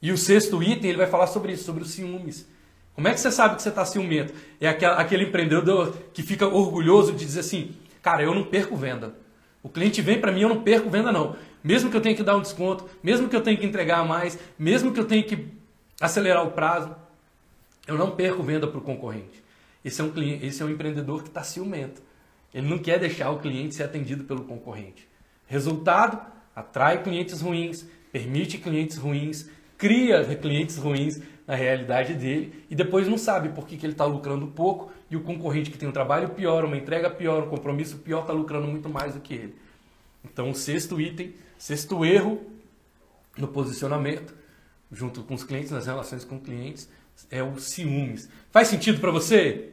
Speaker 1: E o sexto item, ele vai falar sobre isso, sobre os ciúmes. Como é que você sabe que você está ciumento? É aquele empreendedor que fica orgulhoso de dizer assim, cara, eu não perco venda. O cliente vem para mim, eu não perco venda não. Mesmo que eu tenha que dar um desconto, mesmo que eu tenha que entregar mais, mesmo que eu tenha que acelerar o prazo, eu não perco venda para o concorrente. Esse é um cliente, esse é um empreendedor que está ciumento. Ele não quer deixar o cliente ser atendido pelo concorrente. Resultado: atrai clientes ruins, permite clientes ruins, cria clientes ruins na realidade dele e depois não sabe por que, que ele está lucrando pouco e o concorrente que tem um trabalho pior, uma entrega pior, um compromisso pior está lucrando muito mais do que ele. Então, o sexto item, sexto erro no posicionamento, junto com os clientes, nas relações com clientes, é o ciúmes. Faz sentido para você?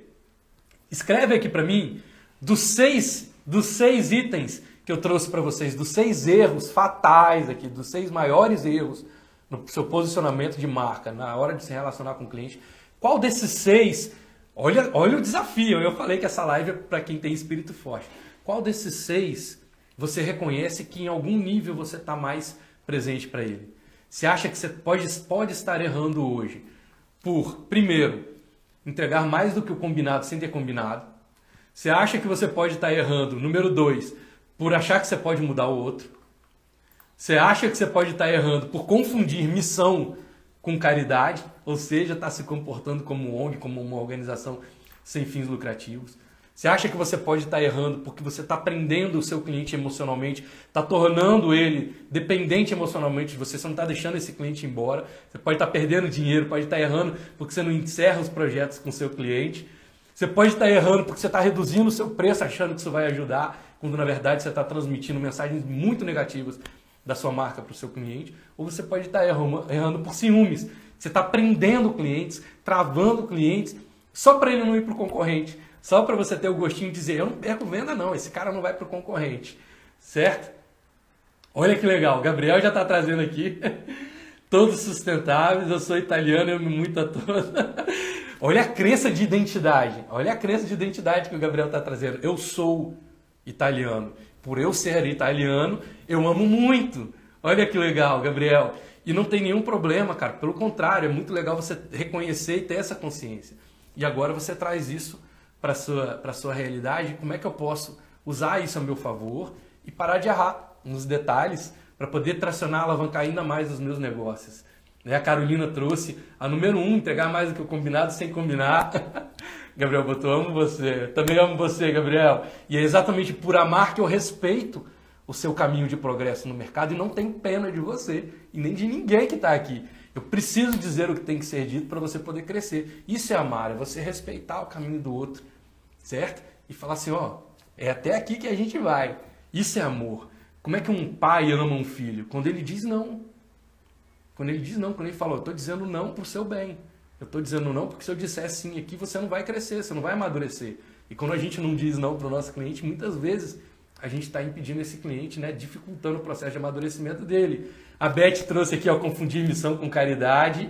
Speaker 1: Escreve aqui para mim dos seis, dos seis itens que eu trouxe para vocês, dos seis erros fatais aqui, dos seis maiores erros no seu posicionamento de marca, na hora de se relacionar com o cliente. Qual desses seis? Olha, olha o desafio. Eu falei que essa live é para quem tem espírito forte. Qual desses seis você reconhece que em algum nível você está mais presente para ele? Você acha que você pode, pode estar errando hoje por, primeiro, entregar mais do que o combinado sem ter combinado? Você acha que você pode estar errando, número dois, por achar que você pode mudar o outro? Você acha que você pode estar errando por confundir missão com caridade, ou seja, estar se comportando como ONG, como uma organização sem fins lucrativos? Você acha que você pode estar errando porque você está prendendo o seu cliente emocionalmente, está tornando ele dependente emocionalmente de você, você não está deixando esse cliente embora. Você pode estar perdendo dinheiro, pode estar errando porque você não encerra os projetos com o seu cliente. Você pode estar errando porque você está reduzindo o seu preço achando que isso vai ajudar, quando na verdade você está transmitindo mensagens muito negativas da sua marca para o seu cliente. Ou você pode estar errando, por ciúmes. Você está prendendo clientes, travando clientes, só para ele não ir para o concorrente só para você ter o gostinho de dizer, eu não perco venda não, esse cara não vai para o concorrente, certo? Olha que legal, o Gabriel já está trazendo aqui, *laughs* todos sustentáveis, eu sou italiano, eu me muito a todos. *laughs* olha a crença de identidade, olha a crença de identidade que o Gabriel está trazendo. Eu sou italiano, por eu ser italiano, eu amo muito. Olha que legal, Gabriel. E não tem nenhum problema, cara. Pelo contrário, é muito legal você reconhecer e ter essa consciência. E agora você traz isso para sua, sua realidade, como é que eu posso usar isso a meu favor e parar de errar nos detalhes para poder tracionar, alavancar ainda mais os meus negócios. Né? A Carolina trouxe a número um, entregar mais do que o combinado sem combinar. *laughs* Gabriel botou, amo você. Também amo você, Gabriel. E é exatamente por amar que eu respeito o seu caminho de progresso no mercado e não tenho pena de você e nem de ninguém que está aqui. Eu preciso dizer o que tem que ser dito para você poder crescer. Isso é amar, é você respeitar o caminho do outro, certo? E falar assim, ó, é até aqui que a gente vai. Isso é amor. Como é que um pai ama um filho? Quando ele diz não. Quando ele diz não, quando ele fala, eu estou dizendo não para o seu bem. Eu estou dizendo não porque se eu disser sim aqui, você não vai crescer, você não vai amadurecer. E quando a gente não diz não para o nosso cliente, muitas vezes a gente está impedindo esse cliente, né, dificultando o processo de amadurecimento dele. A Beth trouxe aqui, ó, confundir missão com caridade.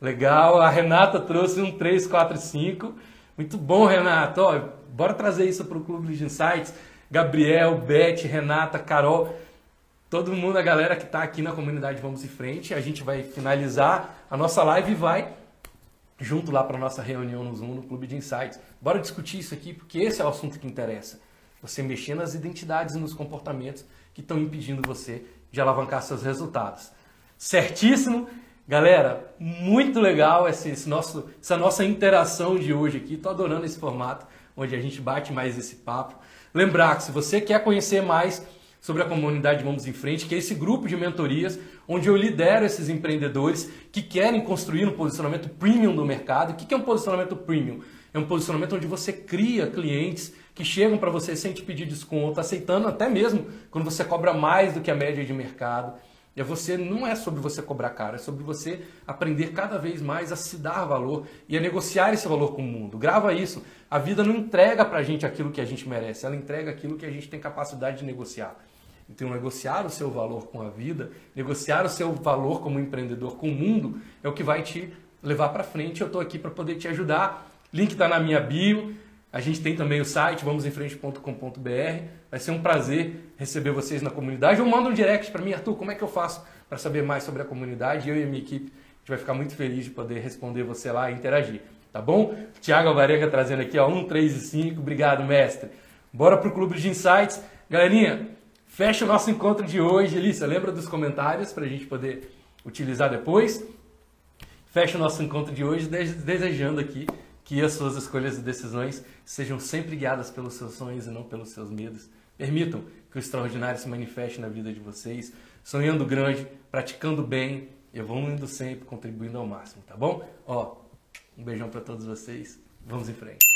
Speaker 1: Legal. A Renata trouxe um 3, 4, 5. Muito bom, Renata. Ó, bora trazer isso para o Clube de Insights. Gabriel, Beth, Renata, Carol, todo mundo, a galera que está aqui na comunidade Vamos em Frente. A gente vai finalizar a nossa live e vai junto lá para nossa reunião no Zoom, no Clube de Insights. Bora discutir isso aqui, porque esse é o assunto que interessa. Você mexer nas identidades e nos comportamentos que estão impedindo você de alavancar seus resultados. Certíssimo? Galera, muito legal esse, esse nosso, essa nossa interação de hoje aqui. Estou adorando esse formato onde a gente bate mais esse papo. Lembrar que se você quer conhecer mais sobre a comunidade Vamos em Frente, que é esse grupo de mentorias onde eu lidero esses empreendedores que querem construir um posicionamento premium no mercado. O que é um posicionamento premium? É um posicionamento onde você cria clientes que chegam para você sem te pedir desconto, aceitando até mesmo quando você cobra mais do que a média de mercado. É você não é sobre você cobrar caro, é sobre você aprender cada vez mais a se dar valor e a negociar esse valor com o mundo. Grava isso. A vida não entrega para a gente aquilo que a gente merece, ela entrega aquilo que a gente tem capacidade de negociar. Então, negociar o seu valor com a vida, negociar o seu valor como empreendedor com o mundo, é o que vai te levar para frente. Eu estou aqui para poder te ajudar. Link está na minha bio. A gente tem também o site vamosemfrente.com.br. Vai ser um prazer receber vocês na comunidade. Ou manda um direct para mim, Arthur, como é que eu faço para saber mais sobre a comunidade? Eu e a minha equipe, a gente vai ficar muito feliz de poder responder você lá e interagir. Tá bom? Tiago Alvarenga trazendo aqui, ó, 1, 3 e 5. Obrigado, mestre. Bora pro Clube de Insights. Galerinha, fecha o nosso encontro de hoje. Elissa, lembra dos comentários para a gente poder utilizar depois? Fecha o nosso encontro de hoje desejando aqui que as suas escolhas e decisões sejam sempre guiadas pelos seus sonhos e não pelos seus medos. Permitam que o extraordinário se manifeste na vida de vocês, sonhando grande, praticando bem, evoluindo sempre, contribuindo ao máximo, tá bom? Ó, um beijão para todos vocês. Vamos em frente.